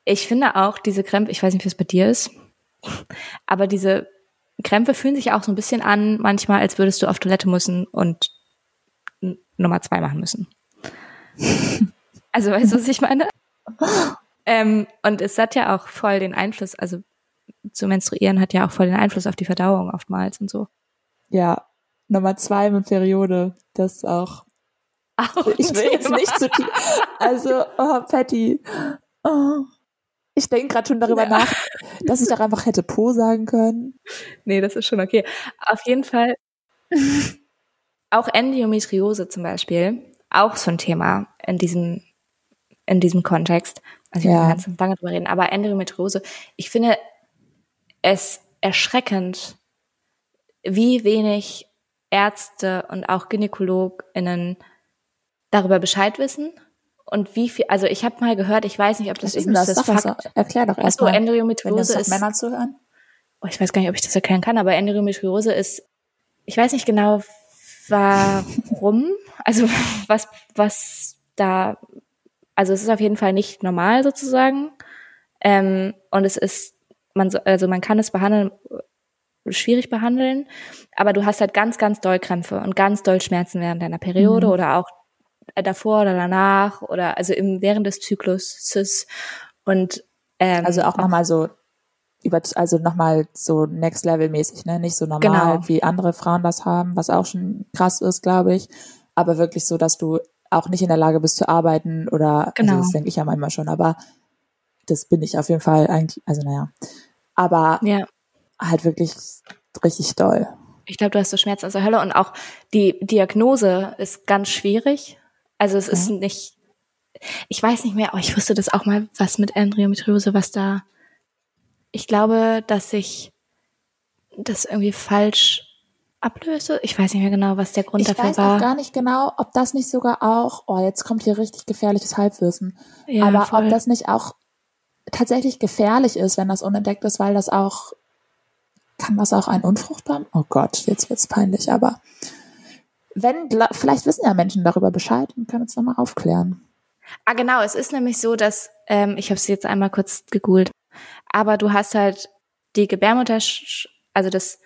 Ich finde auch diese Krämpfe, ich weiß nicht, wie es bei dir ist, aber diese Krämpfe fühlen sich auch so ein bisschen an, manchmal, als würdest du auf Toilette müssen und Nummer zwei machen müssen. also weißt du, was ich meine? ähm, und es hat ja auch voll den Einfluss, also zu menstruieren hat ja auch voll den Einfluss auf die Verdauung oftmals und so. Ja, Nummer zwei mit Periode, das ist auch. auch ich will jetzt nicht zu tief. Also, oh, Patty. Oh. Ich denke gerade schon darüber ja. nach, dass ich doch einfach hätte Po sagen können. Nee, das ist schon okay. Auf jeden Fall auch Endometriose zum Beispiel, auch so ein Thema in diesem, in diesem Kontext. Also ich ja. kann ganz lange drüber reden, aber Endometriose, ich finde es erschreckend, wie wenig Ärzte und auch GynäkologInnen darüber Bescheid wissen und wie viel, also ich habe mal gehört, ich weiß nicht, ob das, ist das, das Fakt, Erklär doch erst so, mal, Endometriose ist Männer zuhören. Oh, ich weiß gar nicht, ob ich das erklären kann, aber Endometriose ist, ich weiß nicht genau, warum, also was, was da, also es ist auf jeden Fall nicht normal sozusagen. Ähm, und es ist, man, also man kann es behandeln, schwierig behandeln, aber du hast halt ganz, ganz doll Krämpfe und ganz doll Schmerzen während deiner Periode mhm. oder auch davor oder danach oder also im, während des Zykluses und ähm, also auch nochmal so über, also nochmal so Next Level mäßig, ne? Nicht so normal, genau. wie andere Frauen das haben, was auch schon krass ist, glaube ich. Aber wirklich so, dass du auch nicht in der Lage bist zu arbeiten oder, genau. also das denke ich ja manchmal schon, aber das bin ich auf jeden Fall eigentlich, also naja. Aber ja. halt wirklich richtig doll. Ich glaube, du hast so Schmerzen aus der Hölle und auch die Diagnose ist ganz schwierig. Also es okay. ist nicht, ich weiß nicht mehr, aber ich wusste das auch mal, was mit Endometriose, was da ich glaube, dass ich das irgendwie falsch ablöse. Ich weiß nicht mehr genau, was der Grund ich dafür war. Ich weiß auch gar nicht genau, ob das nicht sogar auch, oh, jetzt kommt hier richtig gefährliches Halbwissen. Ja, Aber voll. ob das nicht auch tatsächlich gefährlich ist, wenn das unentdeckt ist, weil das auch, kann das auch ein unfruchtbar? Oh Gott, jetzt wird's peinlich, aber wenn, vielleicht wissen ja Menschen darüber Bescheid und können uns nochmal aufklären. Ah, genau, es ist nämlich so, dass, ähm, ich habe es jetzt einmal kurz gegoogelt, aber du hast halt die Gebärmutter, also das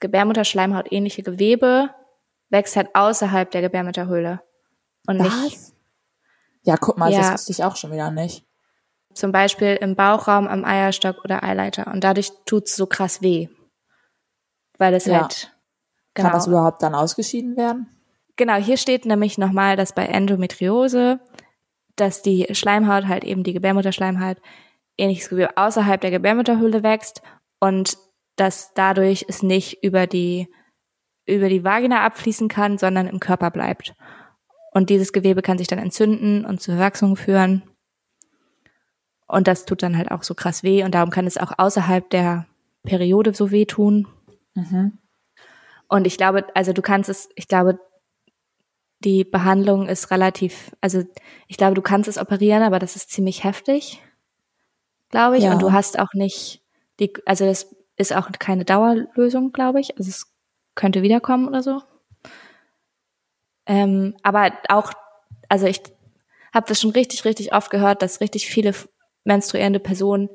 Gebärmutterschleimhaut ähnliche Gewebe wächst halt außerhalb der Gebärmutterhöhle. Und Was? nicht. Ja, guck mal, ja. das wusste ich auch schon wieder nicht. Zum Beispiel im Bauchraum, am Eierstock oder Eileiter. Und dadurch tut's so krass weh. Weil es ja. halt. Genau. Kann das überhaupt dann ausgeschieden werden? Genau, hier steht nämlich nochmal, dass bei Endometriose, dass die Schleimhaut halt eben die Gebärmutterschleimhaut ähnliches Gewebe außerhalb der Gebärmutterhöhle wächst und dass dadurch es nicht über die, über die Vagina abfließen kann, sondern im Körper bleibt. Und dieses Gewebe kann sich dann entzünden und zur Verwachsung führen. Und das tut dann halt auch so krass weh und darum kann es auch außerhalb der Periode so weh tun. Mhm. Und ich glaube, also du kannst es, ich glaube, die Behandlung ist relativ, also ich glaube, du kannst es operieren, aber das ist ziemlich heftig glaube ich. Ja. Und du hast auch nicht die, also das ist auch keine Dauerlösung, glaube ich. Also es könnte wiederkommen oder so. Ähm, aber auch, also ich habe das schon richtig, richtig oft gehört, dass richtig viele menstruierende Personen,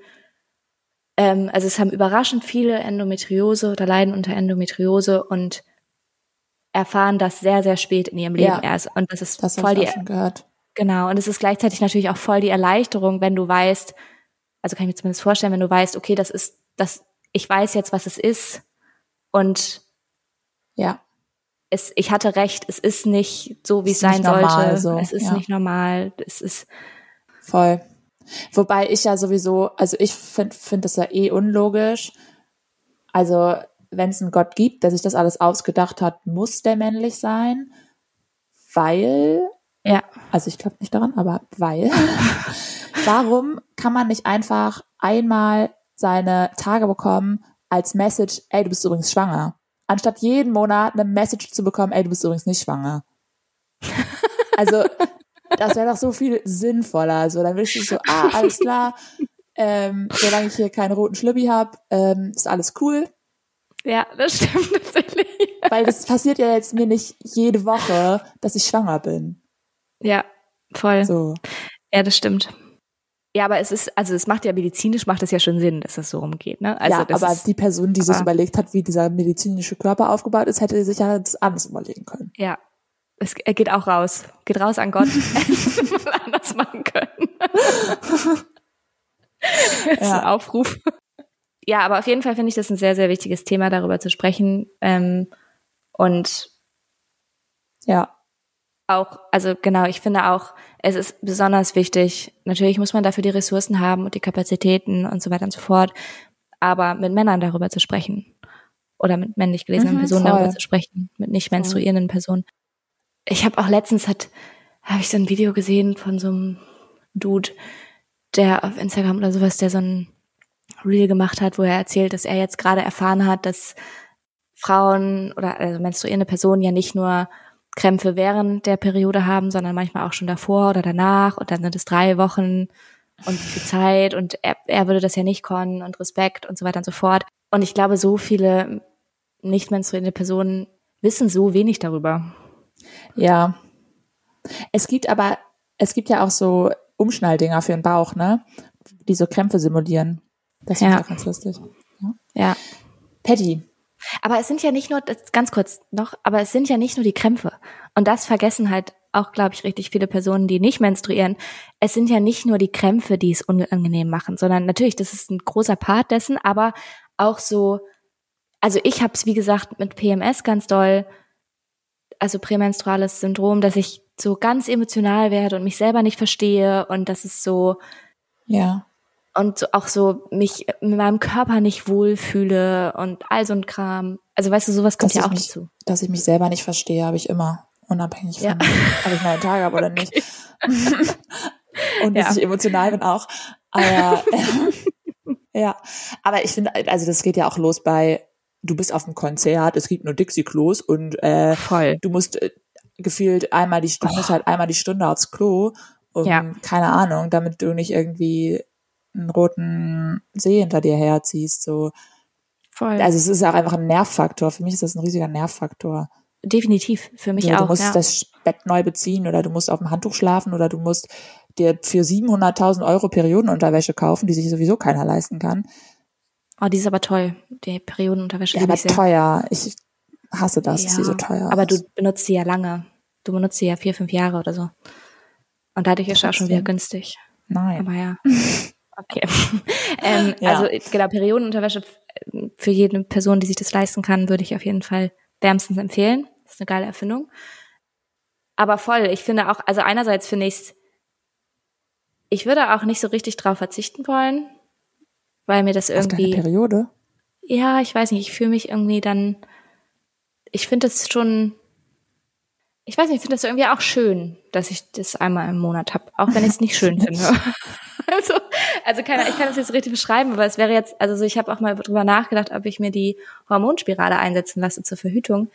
ähm, also es haben überraschend viele Endometriose oder leiden unter Endometriose und erfahren das sehr, sehr spät in ihrem Leben ja, erst. Und das ist das voll die, gehört. genau. Und es ist gleichzeitig natürlich auch voll die Erleichterung, wenn du weißt, also kann ich mir zumindest vorstellen, wenn du weißt, okay, das ist, das, ich weiß jetzt, was es ist und ja. Es, ich hatte recht, es ist nicht so, wie es sein sollte. So. Es ist ja. nicht normal. Es ist voll. Wobei ich ja sowieso, also ich finde find das ja eh unlogisch. Also wenn es einen Gott gibt, der sich das alles ausgedacht hat, muss der männlich sein, weil, ja, also ich glaube nicht daran, aber weil Warum kann man nicht einfach einmal seine Tage bekommen als Message, ey, du bist übrigens schwanger? Anstatt jeden Monat eine Message zu bekommen, ey, du bist übrigens nicht schwanger. Also, das wäre doch so viel sinnvoller. So, dann willst du so, ah, alles klar, ähm, solange ich hier keinen roten Schlüppi habe, ähm, ist alles cool. Ja, das stimmt tatsächlich. Weil das passiert ja jetzt mir nicht jede Woche, dass ich schwanger bin. Ja, voll. So. Ja, das stimmt. Ja, aber es ist, also es macht ja medizinisch macht es ja schon Sinn, dass es so rumgeht, ne? Also ja, aber ist, die Person, die sich überlegt hat, wie dieser medizinische Körper aufgebaut ist, hätte sich ja das anders überlegen können. Ja. Es geht auch raus. Geht raus an Gott. mal anders machen können. das ja. ein Aufruf. Ja, aber auf jeden Fall finde ich das ein sehr, sehr wichtiges Thema, darüber zu sprechen. Ähm, und ja. Auch, also genau, ich finde auch, es ist besonders wichtig. Natürlich muss man dafür die Ressourcen haben und die Kapazitäten und so weiter und so fort. Aber mit Männern darüber zu sprechen. oder mit männlich gelesenen Mhm, Personen voll. darüber zu sprechen, mit nicht menstruierenden Personen. Ich habe auch letztens hat habe ich so ein Video gesehen von so einem Dude, der auf Instagram oder sowas, der so ein Reel gemacht hat, wo er erzählt, dass er jetzt gerade erfahren hat, dass Frauen oder also menstruierende Personen ja nicht nur Krämpfe während der Periode haben, sondern manchmal auch schon davor oder danach und dann sind es drei Wochen und viel Zeit und er, er würde das ja nicht können und Respekt und so weiter und so fort. Und ich glaube, so viele nicht menstruierende Personen wissen so wenig darüber. Ja. Es gibt aber, es gibt ja auch so Umschnalldinger für den Bauch, ne? Die so Krämpfe simulieren. Das finde Ja. auch ganz lustig. Ja. Patty. Aber es sind ja nicht nur, ganz kurz noch, aber es sind ja nicht nur die Krämpfe. Und das vergessen halt auch, glaube ich, richtig viele Personen, die nicht menstruieren. Es sind ja nicht nur die Krämpfe, die es unangenehm machen, sondern natürlich, das ist ein großer Part dessen, aber auch so, also ich habe es, wie gesagt, mit PMS ganz doll, also prämenstruales Syndrom, dass ich so ganz emotional werde und mich selber nicht verstehe und das ist so, Ja. und auch so mich mit meinem Körper nicht wohlfühle und all so ein Kram. Also weißt du, sowas kommt Dass ja auch mich- dazu. Dass ich mich selber nicht verstehe, habe ich immer. Unabhängig von, Ja. ob ich meine Tage habe oder nicht. Und Ja. dass ich emotional bin auch. Aber, ja. Aber ich finde, also das geht ja auch los bei, du bist auf einem Konzert, es gibt nur Dixie-Klos und äh, Voll. du musst äh, gefühlt einmal die Stunde, musst halt einmal die Stunde aufs Klo, um, Ja. keine Ahnung, damit du nicht irgendwie einen roten See hinter dir herziehst, so. Voll. Also es ist auch einfach ein Nervfaktor. Für mich ist das ein riesiger Nervfaktor. Definitiv. Für mich So, auch. du musst ja. das Bett neu beziehen oder du musst auf dem Handtuch schlafen oder du musst dir für 700.000 Euro Periodenunterwäsche kaufen, die sich sowieso keiner leisten kann. Oh, die ist aber toll. Die Periodenunterwäsche Ja, aber ich teuer. Ich hasse das, dass Ja, sie so teuer Aber ist. du benutzt sie ja lange. Du benutzt sie ja vier, fünf Jahre oder so. Und dadurch ist sie auch schon wieder günstig. Nein. Aber ja. Okay. ähm, Ja. Also genau, Periodenunterwäsche für jede Person, die sich das leisten kann, würde ich auf jeden Fall wärmstens empfehlen. Das ist eine geile Erfindung. Aber voll, ich finde auch, also einerseits finde ich es, ich würde auch nicht so richtig drauf verzichten wollen, weil mir das Auf deine irgendwie, Periode? ja, ich weiß nicht, ich fühle mich irgendwie dann, ich finde es schon, ich weiß nicht, ich finde das irgendwie auch schön, dass ich das einmal im Monat habe, auch wenn ich es nicht schön finde. Also, also keine, ich kann das jetzt richtig beschreiben, aber es wäre jetzt, also so, ich habe auch mal drüber nachgedacht, ob ich mir die Hormonspirale einsetzen lasse zur Verhütung.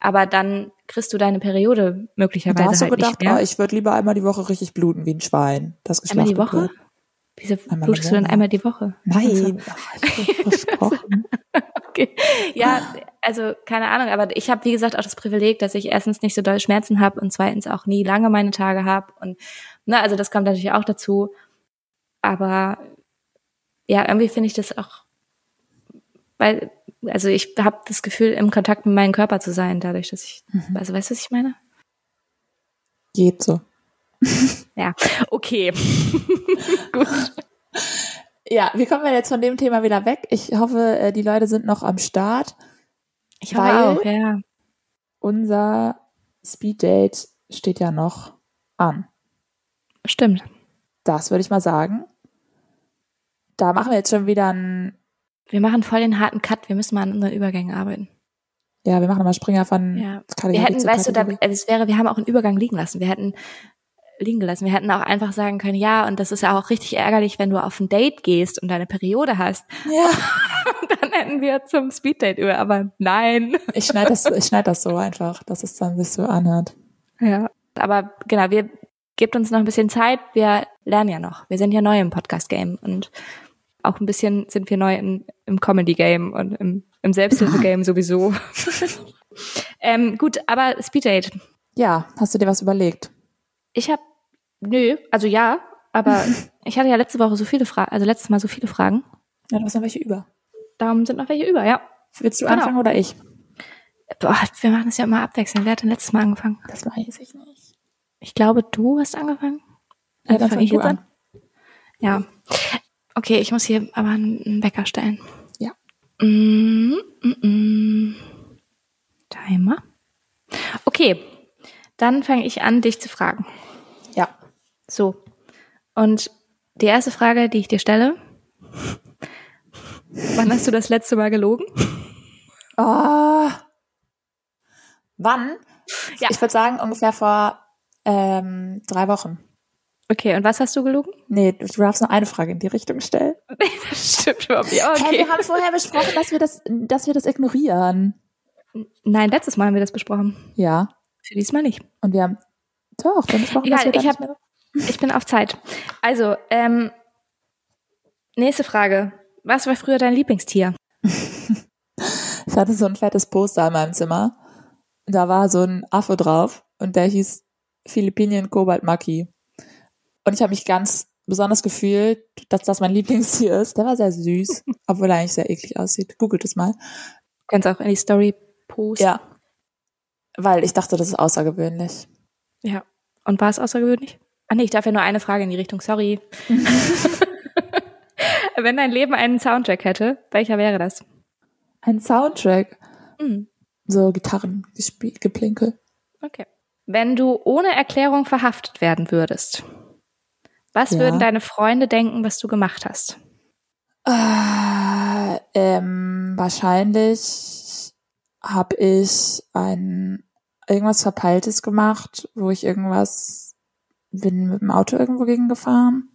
Aber dann kriegst du deine Periode möglicherweise Da hast du halt gedacht, oh, ich würde lieber einmal die Woche richtig bluten wie ein Schwein. Das einmal die Woche? wird. Wieso Einmal blutest du dann einmal die Woche? Nein, versprochen. Okay. Ja, also keine Ahnung, aber ich habe wie gesagt auch das Privileg, dass ich erstens nicht so doll Schmerzen habe und zweitens auch nie lange meine Tage habe und ne, also das kommt natürlich auch dazu. Aber ja, irgendwie finde ich das auch, weil also ich habe das Gefühl, im Kontakt mit meinem Körper zu sein, dadurch, dass ich, also weißt du, was ich meine? Geht so. Ja, okay. Gut. Ja, wie kommen wir jetzt von dem Thema wieder weg? Ich hoffe, äh, die Leute sind noch am Start. Ich hoffe Weil- auch, ja. Unser Speeddate steht ja noch an. Stimmt. Das würde ich mal sagen. Da machen wir jetzt schon wieder ein, Wir machen voll den harten Cut. Wir müssen mal an unseren Übergängen arbeiten. ja, wir machen mal Springer von Ja. Kategorie Wir hätten, weißt du, da, es wäre, wir haben auch einen Übergang liegen lassen. Wir hätten liegen gelassen. Wir hätten auch einfach sagen können, ja, und das ist ja auch richtig ärgerlich, wenn du auf ein Date gehst und deine Periode hast. Ja, Dann hätten wir zum Speeddate über, aber nein. ich schneide das, ich schneide das so einfach, dass es dann sich so anhört. Ja. Aber genau, wir gebt uns noch ein bisschen Zeit. Wir lernen ja noch. Wir sind ja neu im Podcast-Game und auch ein bisschen sind wir neu in, im Comedy-Game und im, im Selbsthilfe-Game sowieso. ähm, gut, aber Speeddate. Ja, hast du dir was überlegt? Ich habe, nö, also ja, aber ich hatte ja letzte Woche so viele Fragen, also letztes Mal so viele Fragen. Ja, du hast noch welche über. Darum sind noch welche über, ja. Willst du Genau. anfangen oder ich? Boah, wir machen das ja immer abwechselnd. Wer hat denn letztes Mal angefangen? Das weiß ich nicht. Ich glaube, du hast angefangen. Ja, dann fang fang du an. Ja. Okay, ich muss hier aber einen Wecker stellen. Ja. Mm, mm, mm. Timer. Okay, dann fange ich an, dich zu fragen. Ja. So. Und die erste Frage, die ich dir stelle, wann hast du das letzte Mal gelogen? Oh. Wann? Ja. Ich würde sagen, ungefähr vor ähm, drei Wochen. Okay, und was hast du gelogen? Nee, du darfst nur eine Frage in die Richtung stellen. das stimmt überhaupt nicht. Hey, Okay. wir haben vorher besprochen, dass wir das, dass wir das ignorieren. Nein, letztes Mal haben wir das besprochen. Ja. Für diesmal nicht. Und wir haben doch, haben besprochen, Egal, wir ich hab-. Ich bin auf Zeit. Also, ähm, nächste Frage. Was war früher dein Lieblingstier? Ich hatte so ein fettes Poster in meinem Zimmer. Da war so ein Affe drauf und der hieß Philippinien Kobalt Maki. Und ich habe mich ganz besonders gefühlt, dass das mein Lieblingstier ist. Der war sehr süß, obwohl er eigentlich sehr eklig aussieht. Googelt es mal. Du kannst auch in die Story posten. Ja. Weil ich dachte, das ist außergewöhnlich. Ja. Und war es außergewöhnlich? Ah nee, ich darf ja nur eine Frage in die Richtung. Sorry. Wenn dein Leben einen Soundtrack hätte, welcher wäre das? Ein Soundtrack. Hm, So Gitarren, Geplinkel. okay. Wenn du ohne Erklärung verhaftet werden würdest, was Ja. würden deine Freunde denken, was du gemacht hast? Äh, ähm, wahrscheinlich habe ich ein irgendwas Verpeiltes gemacht, wo ich irgendwas bin mit dem Auto irgendwo gegen gefahren,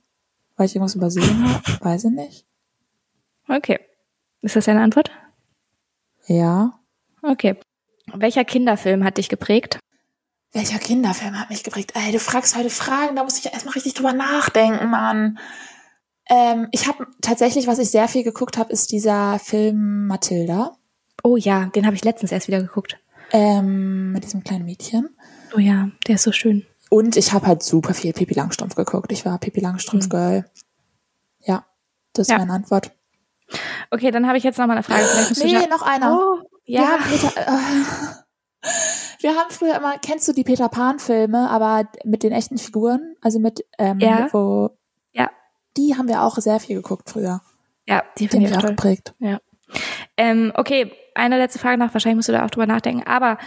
weil ich irgendwas übersehen habe. Weiß ich nicht. Okay. Ist das deine Antwort? Ja. Okay. Welcher Kinderfilm hat dich geprägt? Welcher Kinderfilm hat mich geprägt? Ey, du fragst heute Fragen, da muss ich ja erstmal richtig drüber nachdenken, Mann. Ähm, ich habe tatsächlich, was ich sehr viel geguckt habe, ist dieser Film Matilda. Oh ja, den habe ich letztens erst wieder geguckt. Ähm, mit diesem kleinen Mädchen. Oh ja, der ist so schön. Und ich habe halt super viel Pippi Langstrumpf geguckt. Ich war Pippi Langstrumpf Girl. Ja, das ist Ja. meine Antwort. Okay, dann habe ich jetzt noch mal eine Frage. Nee, noch einer. Oh, Wir, ja. haben Peter, äh, wir haben früher immer, kennst du die Peter Pan Filme, aber mit den echten Figuren, also mit, ähm, Ja. wo, Ja. die haben wir auch sehr viel geguckt früher. Ja, die finde haben ich auch auch toll. geprägt. Ja. Ähm, okay, eine letzte Frage nach. Wahrscheinlich musst du da auch drüber nachdenken. Aber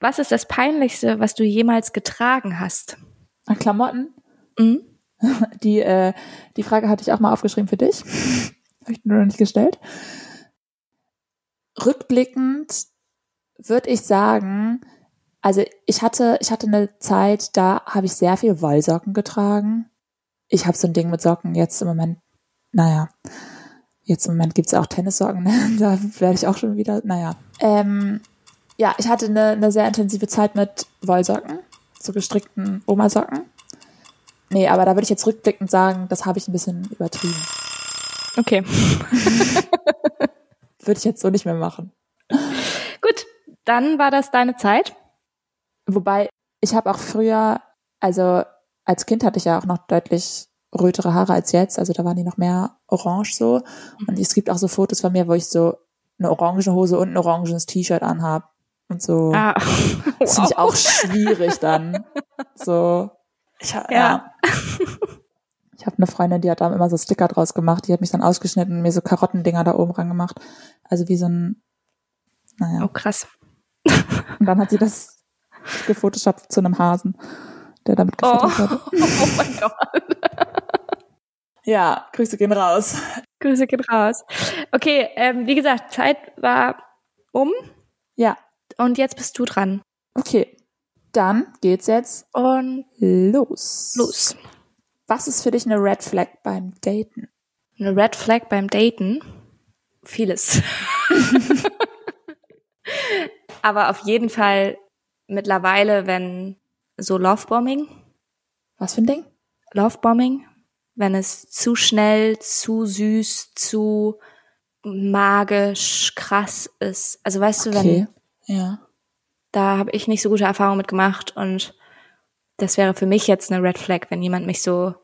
was ist das Peinlichste, was du jemals getragen hast? An Klamotten, Mhm. die, äh, die Frage hatte ich auch mal aufgeschrieben für dich. Habe ich nur noch nicht gestellt. Rückblickend würde ich sagen, also ich hatte, ich hatte eine Zeit, da habe ich sehr viel Wollsocken getragen. Ich habe so ein Ding mit Socken jetzt im Moment, naja, jetzt im Moment gibt's ja auch Tennissocken, ne? da werde ich auch schon wieder, naja. Ähm, ja, ich hatte eine, eine sehr intensive Zeit mit Wollsocken, so gestrickten Omasocken. Nee, aber da würde ich jetzt rückblickend sagen, das habe ich ein bisschen übertrieben. Okay. Würde ich jetzt so nicht mehr machen. Gut, dann war das deine Zeit. Wobei, ich habe auch früher, also als Kind hatte ich ja auch noch deutlich rötere Haare als jetzt, also da waren die noch mehr orange so. Und es gibt auch so Fotos von mir, wo ich so eine orange Hose und ein orangenes T-Shirt anhab. Und so. Ah. Das finde ich auch schwierig dann. So. Ich, Ja. ja. Ich habe eine Freundin, die hat da immer so Sticker draus gemacht, die hat mich dann ausgeschnitten und mir so Karottendinger da oben ran gemacht. Also wie so ein, naja. Oh, krass. Und dann hat sie das gefotoshoppt zu einem Hasen, der damit Oh. gefüttert wurde. oh mein Gott. Ja, Grüße gehen raus. Grüße geht raus. Okay, ähm, wie gesagt, Zeit war um Ja, und jetzt bist du dran. okay. Dann geht's jetzt Und los. los. Was ist für dich eine Red Flag beim Daten? Eine Red Flag beim Daten? Vieles. Aber auf jeden Fall mittlerweile, wenn so Lovebombing, Was für ein Ding? Lovebombing, wenn es zu schnell, zu süß, zu magisch, krass ist. Also weißt du, wenn Okay. Ja. da habe ich nicht so gute Erfahrungen mit gemacht und das wäre für mich jetzt eine Red Flag, wenn jemand mich so,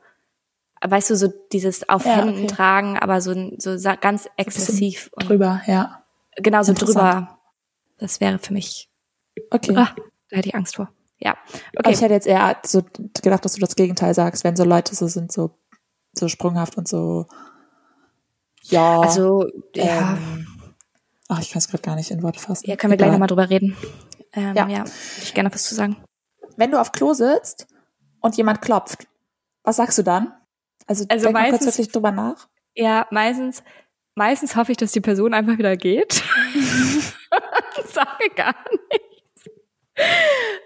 weißt du, so dieses auf Ja, Händen okay. tragen, aber so, so ganz exzessiv und Drüber, ja. genau so drüber. Das wäre für mich, Okay. ah, da hätte ich Angst vor. Ja, Aber ich okay. hätte jetzt eher so gedacht, dass du das Gegenteil sagst, wenn so Leute so sind, so, so sprunghaft und so, ja. Also, ja, ähm, ach, ich kann es gerade gar nicht in Worte fassen. ja, können wir gleich Egal. nochmal drüber reden. Ähm, Ja. ja. würde ich gerne was zu sagen. Wenn du auf Klo sitzt und jemand klopft, was sagst du dann? Also, Also denk mal kurz meistens- wirklich drüber nach. Ja, meistens, meistens hoffe ich, dass die Person einfach wieder geht. sage gar nichts.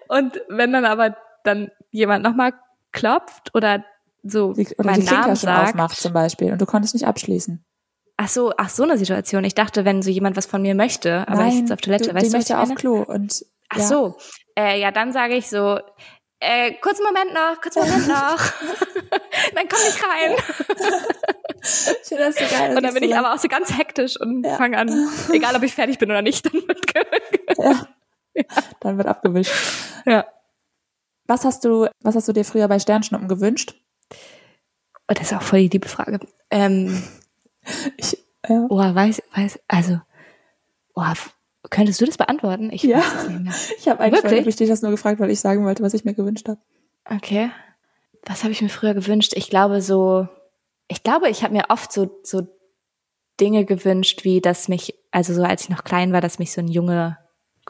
Und wenn dann aber dann jemand nochmal klopft oder so die, oder meinen Namen sagt, aufmacht zum Beispiel und du konntest nicht abschließen. ach so, ach so eine Situation. Ich dachte, wenn so jemand was von mir möchte, aber ich sitze auf Toilette, du, weißt die du, ich möchte auf? Klo und Ach ja. so, äh, ja, dann sage ich so, äh, kurzen Moment noch, kurzen Moment noch. dann komm nicht rein. Ich finde das so geil. Und dann bin ich aber auch so ganz hektisch und Ja. fange an, egal ob ich fertig bin oder nicht, dann wird Ja. Dann wird abgewischt. Ja. Was hast du, was hast du dir früher bei Sternschnuppen gewünscht? Oh, das ist auch voll die liebe Frage. Ähm, Ich, ja. oh, weiß, weiß, also, oh, könntest du das beantworten? Ich Ja. weiß es nicht mehr. Ich habe eigentlich Wirklich? hab ich dich das nur gefragt, weil ich sagen wollte, was ich mir gewünscht habe. Okay. Was habe ich mir früher gewünscht? Ich glaube so, ich glaube, ich habe mir oft so, so Dinge gewünscht, wie dass mich, also so als ich noch klein war, dass mich so ein Junge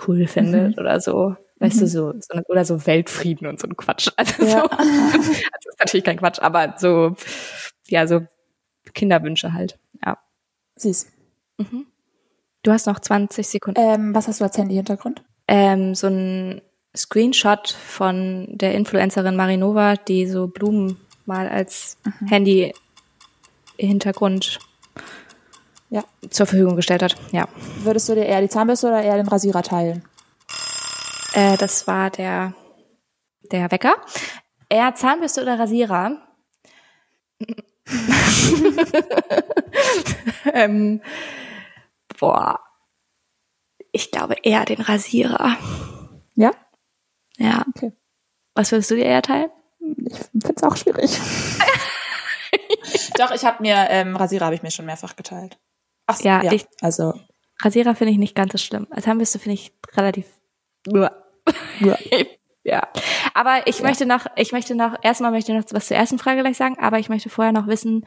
cool findet oder so. Weißt du, so, so oder so Weltfrieden und so ein Quatsch. Also Ja. so. Also ist natürlich kein Quatsch, aber so, ja, so Kinderwünsche halt. Ja. Süß. Mhm. Du hast noch 20 Sekunden. Ähm, was hast du als Handy-Hintergrund? ähm, so ein Screenshot von der Influencerin Marinova, die so Blumen mal als Handy-Hintergrund Ja. zur Verfügung gestellt hat. Ja, Würdest du dir eher die Zahnbürste oder eher den Rasierer teilen? äh, das war der der Wecker. Eher Zahnbürste oder Rasierer? ähm, boah, ich glaube eher den Rasierer. Ja? Ja. Okay. Was würdest du dir eher teilen? Ich finde es auch schwierig. Doch, ich habe mir, ähm, Rasierer habe ich mir schon mehrfach geteilt. Ach, so, Ja, ja, ich- also, Rasierer finde ich nicht ganz so schlimm. Als Zahnbürste finde ich relativ. ja. Ja. Aber ich möchte noch, ich möchte noch, erstmal möchte ich noch was zur ersten Frage gleich sagen, aber ich möchte vorher noch wissen,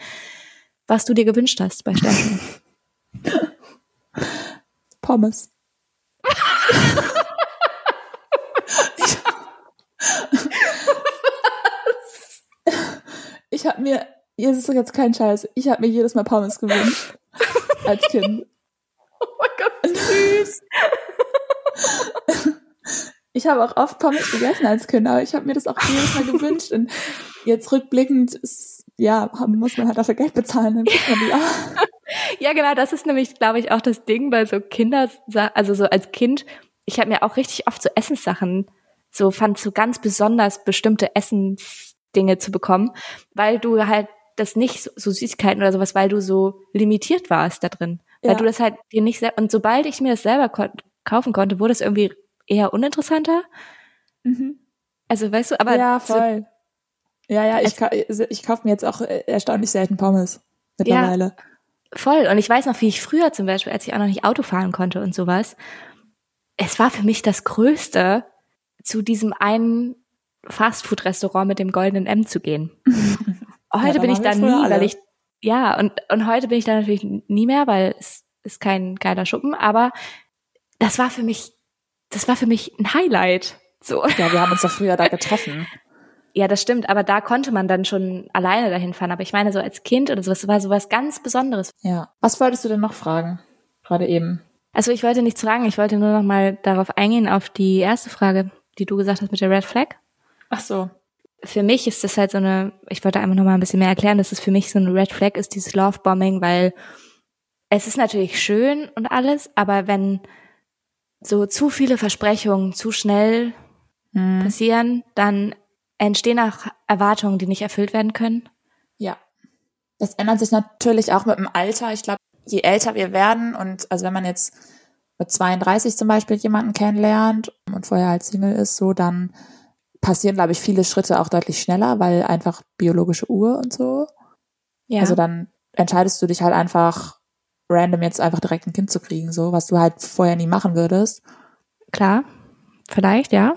was du dir gewünscht hast bei Sternchen. Pommes. ich habe mir, es ist jetzt kein Scheiß, ich habe mir jedes Mal Pommes gewünscht. Als Kind. oh mein Gott, süß. Ich habe auch oft Pommes gegessen als Kind, aber ich habe mir das auch jedes Mal gewünscht. Und jetzt rückblickend ist, ja, muss man halt dafür Geld bezahlen, dann kriegt man die auch. Ja, genau, das ist nämlich, glaube ich, auch das Ding bei so Kinder, also so als Kind, ich habe mir auch richtig oft so Essenssachen, so fand so ganz besonders bestimmte Essensdinge zu bekommen, weil du halt das nicht so, Süßigkeiten oder sowas, weil du so limitiert warst da drin. Weil Ja. du das halt dir nicht und sobald ich mir das selber kon kaufen konnte, wurde es irgendwie eher uninteressanter. Also weißt du, aber ja, so, voll. Ja, ja, ich, ka ich kaufe mir jetzt auch äh, erstaunlich selten Pommes mittlerweile. Voll. Und ich weiß noch, wie ich früher zum Beispiel, als ich auch noch nicht Auto fahren konnte und sowas, es war für mich das Größte, zu diesem einen Fastfood-Restaurant mit dem goldenen M zu gehen. Heute da bin ich da nie, alle. weil ich, ja, und, und heute bin ich da natürlich nie mehr, weil es ist kein geiler Schuppen, aber das war für mich, das war für mich ein Highlight. So. Ja, wir haben uns doch früher da getroffen. Ja, das stimmt, aber da konnte man dann schon alleine dahin fahren. Aber ich meine, so als Kind oder sowas, war sowas ganz Besonderes. Ja. Was wolltest du denn noch fragen? Gerade eben. Also ich wollte nichts fragen, ich wollte nur noch mal darauf eingehen, auf die erste Frage, die du gesagt hast mit der Red Flag. Ach so. Für mich ist das halt so eine, ich wollte einfach noch mal ein bisschen mehr erklären, dass es für mich so eine Red Flag ist, dieses Love-Bombing, weil es ist natürlich schön und alles, aber wenn so zu viele Versprechungen zu schnell Hm. passieren, dann entstehen auch Erwartungen, die nicht erfüllt werden können. Ja. Das ändert sich natürlich auch mit dem Alter. Ich glaube, je älter wir werden und also wenn man jetzt mit 32 zum Beispiel jemanden kennenlernt und vorher halt Single ist, so dann passieren, glaube ich, viele Schritte auch deutlich schneller, weil einfach biologische Uhr und so. Ja. Also dann entscheidest du dich halt einfach random jetzt einfach direkt ein Kind zu kriegen, so was du halt vorher nie machen würdest. klar, vielleicht, ja.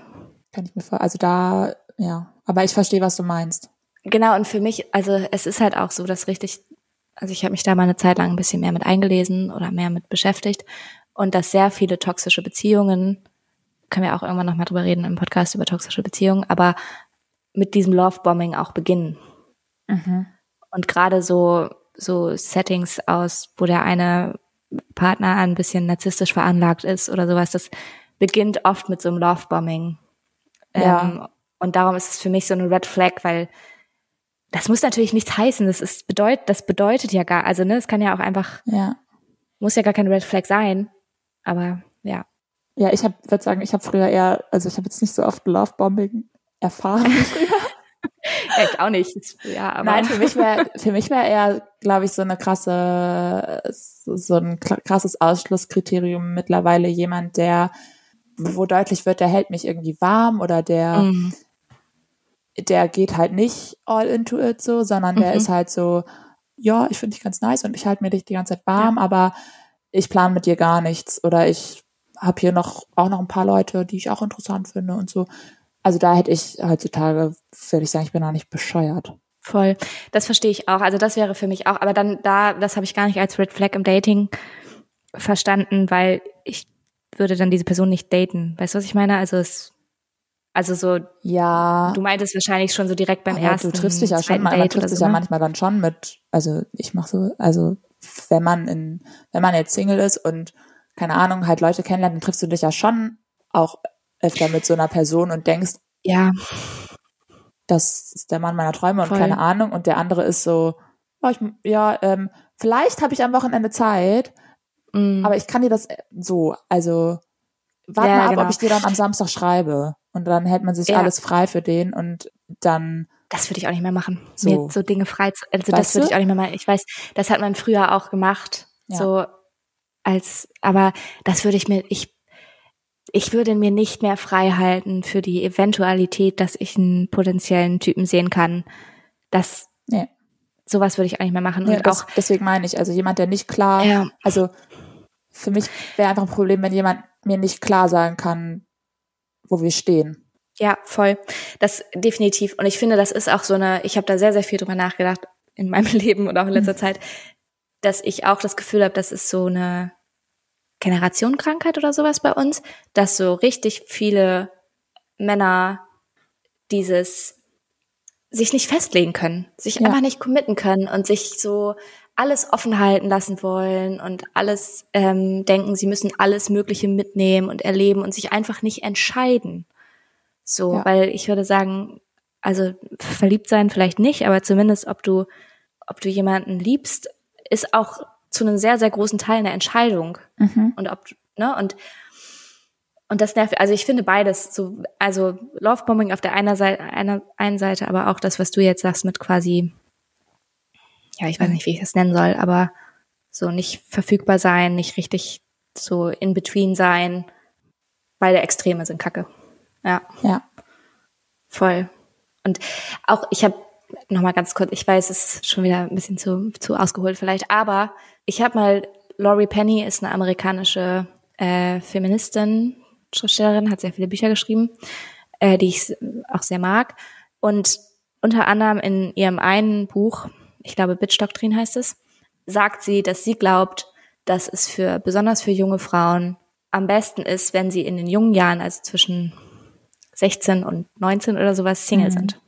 Kann ich mir vor, also da, ja. Aber ich verstehe, was du meinst. Genau, und für mich, also es ist halt auch so, dass richtig, also ich habe mich da mal eine Zeit lang ein bisschen mehr mit eingelesen oder mehr mit beschäftigt und dass sehr viele toxische Beziehungen, können wir auch irgendwann nochmal drüber reden im Podcast über toxische Beziehungen, aber mit diesem Love-Bombing auch beginnen. Und gerade so, so Settings aus, wo der eine Partner ein bisschen narzisstisch veranlagt ist oder sowas. Das beginnt oft mit so einem Lovebombing. Ja. Ähm, und darum ist es für mich so eine Red Flag, weil das muss natürlich nichts heißen. Das ist bedeutet, das bedeutet ja gar, also ne, es kann ja auch einfach, ja. muss ja gar kein Red Flag sein. Aber ja. Ja, ich würde sagen, ich habe früher eher, also ich habe jetzt nicht so oft Lovebombing erfahren wie früher. ich auch nicht. Ja, aber Nein, für mich wäre für mich wäre eher, glaube ich, so eine krasse, so ein krasses Ausschlusskriterium mittlerweile jemand, der, wo deutlich wird, der hält mich irgendwie warm oder der, mhm. der geht halt nicht all into it so, sondern der mhm. ist halt so, ja, ich finde dich ganz nice und ich halte mir dich die ganze Zeit warm, ja. aber ich plane mit dir gar nichts oder ich habe hier noch auch noch ein paar Leute, die ich auch interessant finde und so. Also da hätte ich heutzutage, würde ich sagen, ich bin da nicht bescheuert. Voll. Das verstehe ich auch. Also das wäre für mich auch, aber dann da, das habe ich gar nicht als Red Flag im Dating verstanden, weil ich würde dann diese Person nicht daten. Weißt du, was ich meine? Also es, also so, ja. Du meintest wahrscheinlich schon so direkt beim aber ersten. Du triffst dich ja schon, man, man trifft sich so, ja ne? manchmal dann schon mit, also ich mache so, also wenn man in, wenn man jetzt Single ist und keine Ahnung, halt Leute kennenlernt, dann triffst du dich ja schon auch öfter mit so einer Person und denkst, ja, das ist der Mann meiner Träume und keine Ahnung. Und der andere ist so, oh, ich, ja, ähm, vielleicht habe ich am Wochenende Zeit, mm. aber ich kann dir das äh, so, also warte ja, mal ab, genau. ob ich dir dann am Samstag schreibe. Und dann hält man sich ja. alles frei für den und dann. Das würde ich auch nicht mehr machen. So. Mir so Dinge frei zu, also weißt das würde ich auch nicht mehr machen. Ich weiß, das hat man früher auch gemacht. Ja. So als, aber das würde ich mir, ich ich würde mir nicht mehr frei halten für die Eventualität, dass ich einen potenziellen Typen sehen kann. Das, ja. sowas würde ich eigentlich mehr machen. Ja, und das, auch, deswegen meine ich, also jemand, der nicht klar, ja. also für mich wäre einfach ein Problem, wenn jemand mir nicht klar sagen kann, wo wir stehen. Ja, voll. Das definitiv. Und ich finde, das ist auch so eine, ich habe da sehr, sehr viel drüber nachgedacht in meinem Leben und auch in letzter mhm. Zeit, dass ich auch das Gefühl habe, das ist so eine Generationenkrankheit oder sowas bei uns, dass so richtig viele Männer dieses sich nicht festlegen können, sich ja. einfach nicht committen können und sich so alles offen halten lassen wollen und alles ähm, denken, sie müssen alles Mögliche mitnehmen und erleben und sich einfach nicht entscheiden. So, ja. weil ich würde sagen, also verliebt sein vielleicht nicht, aber zumindest ob du, ob du jemanden liebst, ist auch zu einem sehr, sehr großen Teil eine Entscheidung. Mhm. Und ob, ne, und, und das nervt, also ich finde beides so, also Lovebombing auf der einer Seite, einer, einen Seite, aber auch das, was du jetzt sagst mit quasi, ja, ich weiß nicht, wie ich das nennen soll, aber so nicht verfügbar sein, nicht richtig so in between sein. Beide Extreme sind Kacke. Ja. Ja. Voll. Und auch, ich habe nochmal ganz kurz, ich weiß, es ist schon wieder ein bisschen zu, zu ausgeholt vielleicht, aber ich habe mal, Laurie Penny ist eine amerikanische äh, Feministin, Schriftstellerin, hat sehr viele Bücher geschrieben, äh, die ich auch sehr mag. Und unter anderem in ihrem einen Buch, ich glaube Bitch-Doktrin heißt es, sagt sie, dass sie glaubt, dass es für, besonders für junge Frauen, am besten ist, wenn sie in den jungen Jahren, also zwischen 16 und 19 oder sowas, Single mhm. sind.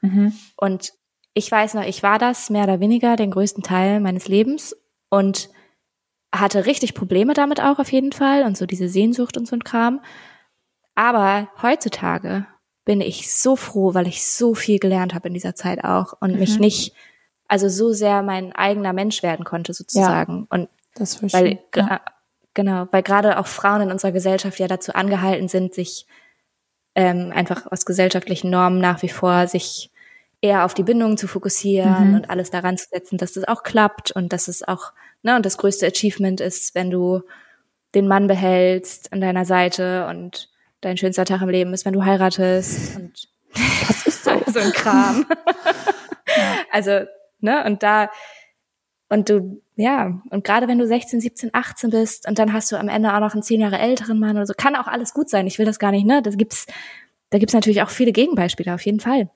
Mhm. Und ich weiß noch, ich war das mehr oder weniger den größten Teil meines Lebens und hatte richtig Probleme damit auch auf jeden Fall und so diese Sehnsucht und so ein Kram. Aber heutzutage bin ich so froh, weil ich so viel gelernt habe in dieser Zeit auch und mhm. mich nicht, also so sehr mein eigener Mensch werden konnte sozusagen. Ja, und das weil ja. genau, weil gerade auch Frauen in unserer Gesellschaft ja dazu angehalten sind, sich ähm, einfach aus gesellschaftlichen Normen nach wie vor sich eher auf die Bindung zu fokussieren mhm. und alles daran zu setzen, dass das auch klappt und dass es auch, ne, und das größte Achievement ist, wenn du den Mann behältst an deiner Seite und dein schönster Tag im Leben ist, wenn du heiratest und das ist so, so ein Kram. ja. Also, ne, und da, und du, ja, und gerade wenn du 16, 17, 18 bist und dann hast du am Ende auch noch einen zehn Jahre älteren Mann oder so, kann auch alles gut sein. Ich will das gar nicht, ne? Das gibt's, da gibt's natürlich auch viele Gegenbeispiele, auf jeden Fall.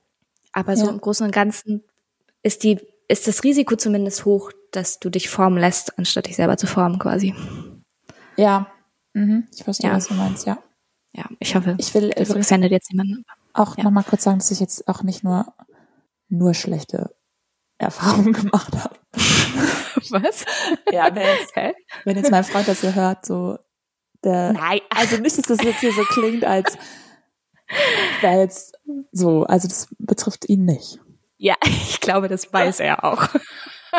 Aber so im Großen und Ganzen ist die, ist das Risiko zumindest hoch, dass du dich formen lässt, anstatt dich selber zu formen, quasi. Ja, mhm. ich verstehe, ja. was du meinst, ja. Ja, ich hoffe, ich will, das offendet jetzt niemanden. Auch ja. nochmal kurz sagen, dass ich jetzt auch nicht nur, nur schlechte Erfahrungen gemacht habe. Was? Ja, wenn jetzt, Hä? wenn jetzt mein Freund das hier hört, so, der, Nein, also nicht, dass das jetzt hier so klingt, als wäre jetzt so, also das betrifft ihn nicht. Ja, ich glaube, das weiß er auch.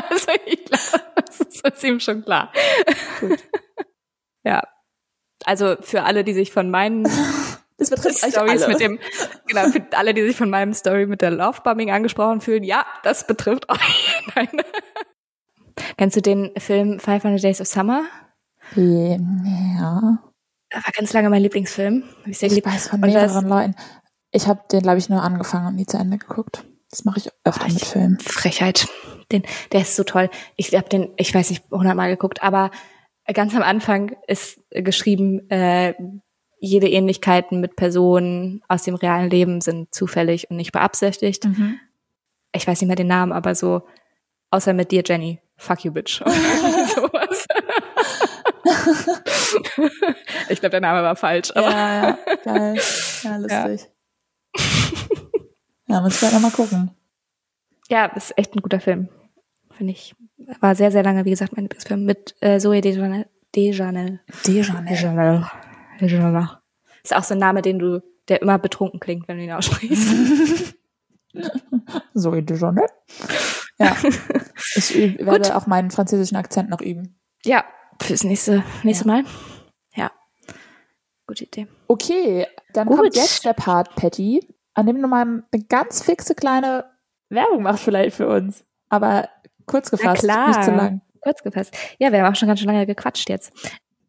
Also ich glaube, das ist, ihm schon klar. Gut. Ja. Also für alle, die sich von meinen Das betrifft euch Stories alle. mit dem, genau, für alle, die sich von meinem Story mit der Lovebombing angesprochen fühlen, ja, das betrifft euch. Nein. Kennst du den Film 500 Days of Summer? Ja, Das war ganz lange mein Lieblingsfilm. Hab ich sehr ich geliebt. weiß von das- mehreren Leuten. Ich habe den, glaube ich, nur angefangen und nie zu Ende geguckt. Das mache ich öfter mit Filmen. Frechheit. Den, der ist so toll. Ich habe den, ich weiß nicht, hundertmal geguckt, aber ganz am Anfang ist geschrieben, äh, jede Ähnlichkeiten mit Personen aus dem realen Leben sind zufällig und nicht beabsichtigt. Mhm. Ich weiß nicht mehr den Namen, aber so, außer mit dir, Jenny. Fuck you, bitch. Sowas. ich glaube, der Name war falsch, aber Ja, ja, geil. Ja, lustig. Ja, muss ich halt nochmal gucken. ja, ist echt ein guter Film. Finde ich. War sehr, sehr lange, wie gesagt, mein Lieblingsfilm mit äh, Zoe Dejanel. Dejanel. Dejanel. Dejanel. Ist auch so ein Name, den du, der immer betrunken klingt, wenn du ihn aussprichst. Zoe Dejanel. Ja. Ich üb, werde auch meinen französischen Akzent noch üben. ja, fürs nächste, nächste Ja. Mal. Ja. Gute Idee. Okay, dann Gut. kommt jetzt der Part, Patty, an dem du mal eine ganz fixe kleine Werbung machst vielleicht für uns. Aber kurz gefasst, klar. nicht zu lang. Kurz gefasst. Ja, wir haben auch schon ganz schön lange gequatscht jetzt.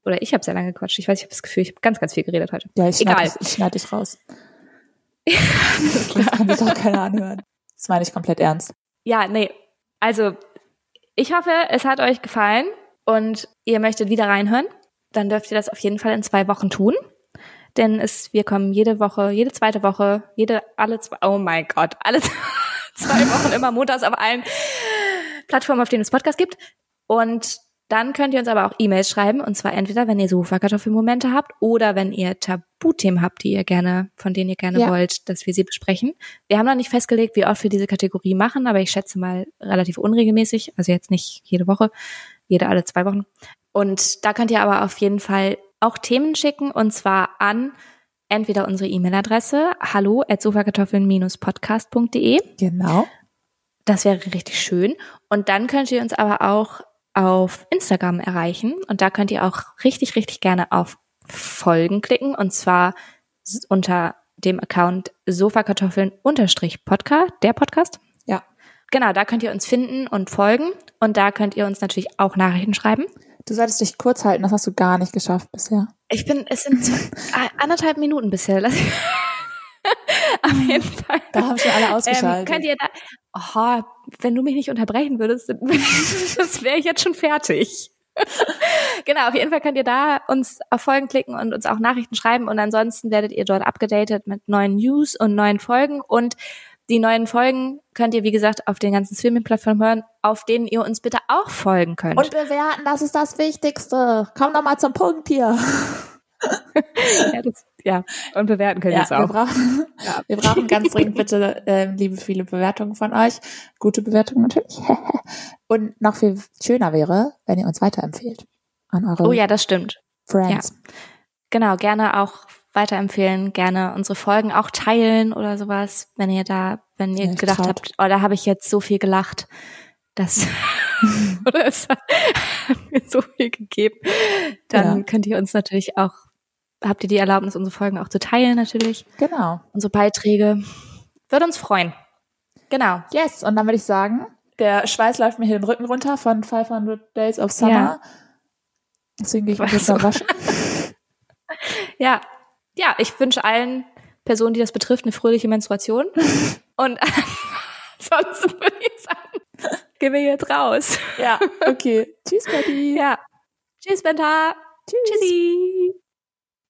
Oder ich habe sehr lange gequatscht. Ich weiß, ich habe das Gefühl, ich habe ganz, ganz viel geredet heute. Ja, ich Egal. schneide dich, ich schneid dich raus. Das kann sich auch keiner anhören. Das meine ich komplett ernst. Ja, nee. Also, ich hoffe, es hat euch gefallen und ihr möchtet wieder reinhören. Dann dürft ihr das auf jeden Fall in zwei Wochen tun. Denn es, wir kommen jede Woche, jede zweite Woche, jede, alle zwei, oh mein Gott, alle zwei Wochen immer montags auf allen Plattformen, auf denen es Podcast gibt. Und dann könnt ihr uns aber auch E-Mails schreiben. Und zwar entweder, wenn ihr Sofa-Kartoffelmomente habt oder wenn ihr Tabuthemen habt, die ihr gerne, von denen ihr gerne Ja. wollt, dass wir sie besprechen. Wir haben noch nicht festgelegt, wie oft wir diese Kategorie machen, aber ich schätze mal relativ unregelmäßig. Also jetzt nicht jede Woche, jede alle zwei Wochen. Und da könnt ihr aber auf jeden Fall auch Themen schicken und zwar an entweder unsere E-Mail-Adresse hallo at sofakartoffeln-podcast.de Genau. das wäre richtig schön. Und dann könnt ihr uns aber auch auf Instagram erreichen. Und da könnt ihr auch richtig, richtig gerne auf Folgen klicken. Und zwar unter dem Account Sofakartoffeln-Podcast, der Podcast. Genau, da könnt ihr uns finden und folgen. Und da könnt ihr uns natürlich auch Nachrichten schreiben. Du solltest dich kurz halten, das hast du gar nicht geschafft bisher. Ich bin, es sind anderthalb Minuten bisher. Lass- Auf jeden Fall. Da haben schon alle Ähm, ausgeschaltet. könnt ihr da, oh, wenn du mich nicht unterbrechen würdest, das wäre ich jetzt schon fertig. genau, auf jeden Fall könnt ihr da uns auf Folgen klicken und uns auch Nachrichten schreiben und ansonsten werdet ihr dort abgedatet mit neuen News und neuen Folgen und die neuen Folgen könnt ihr, wie gesagt, auf den ganzen Streaming-Plattformen hören, auf denen ihr uns bitte auch folgen könnt. Und bewerten, das ist das Wichtigste. Komm doch mal zum Punkt hier. ja, das, ja, und bewerten könnt ihr Ja, es wir auch. brauchen, wir brauchen ganz dringend bitte, ähm, liebe viele Bewertungen von euch. Gute Bewertungen natürlich. Und noch viel schöner wäre, wenn ihr uns weiterempfehlt. An eure Oh ja, das stimmt. Friends. Genau, gerne auch weiterempfehlen, gerne unsere Folgen auch teilen oder sowas, wenn ihr da, wenn ihr Ja, gedacht traut. habt, oh, da habe ich jetzt so viel gelacht, das oder es hat mir so viel gegeben, dann Ja. könnt ihr uns natürlich auch, habt ihr die Erlaubnis, unsere Folgen auch zu teilen natürlich, Genau. unsere Beiträge, würde uns freuen. Genau. Yes, und dann würde ich sagen, der Schweiß läuft mir hier den Rücken runter von 500 Days of Summer. Ja. Deswegen gehe ich mich jetzt noch waschen. Ja, ja, ich wünsche allen Personen, die das betrifft, eine fröhliche Menstruation. Und ansonsten würde ich sagen, gehen wir jetzt raus. Ja, okay. Tschüss, Patty. Ja. Tschüss, Benta. Tschüss. Tschüssi.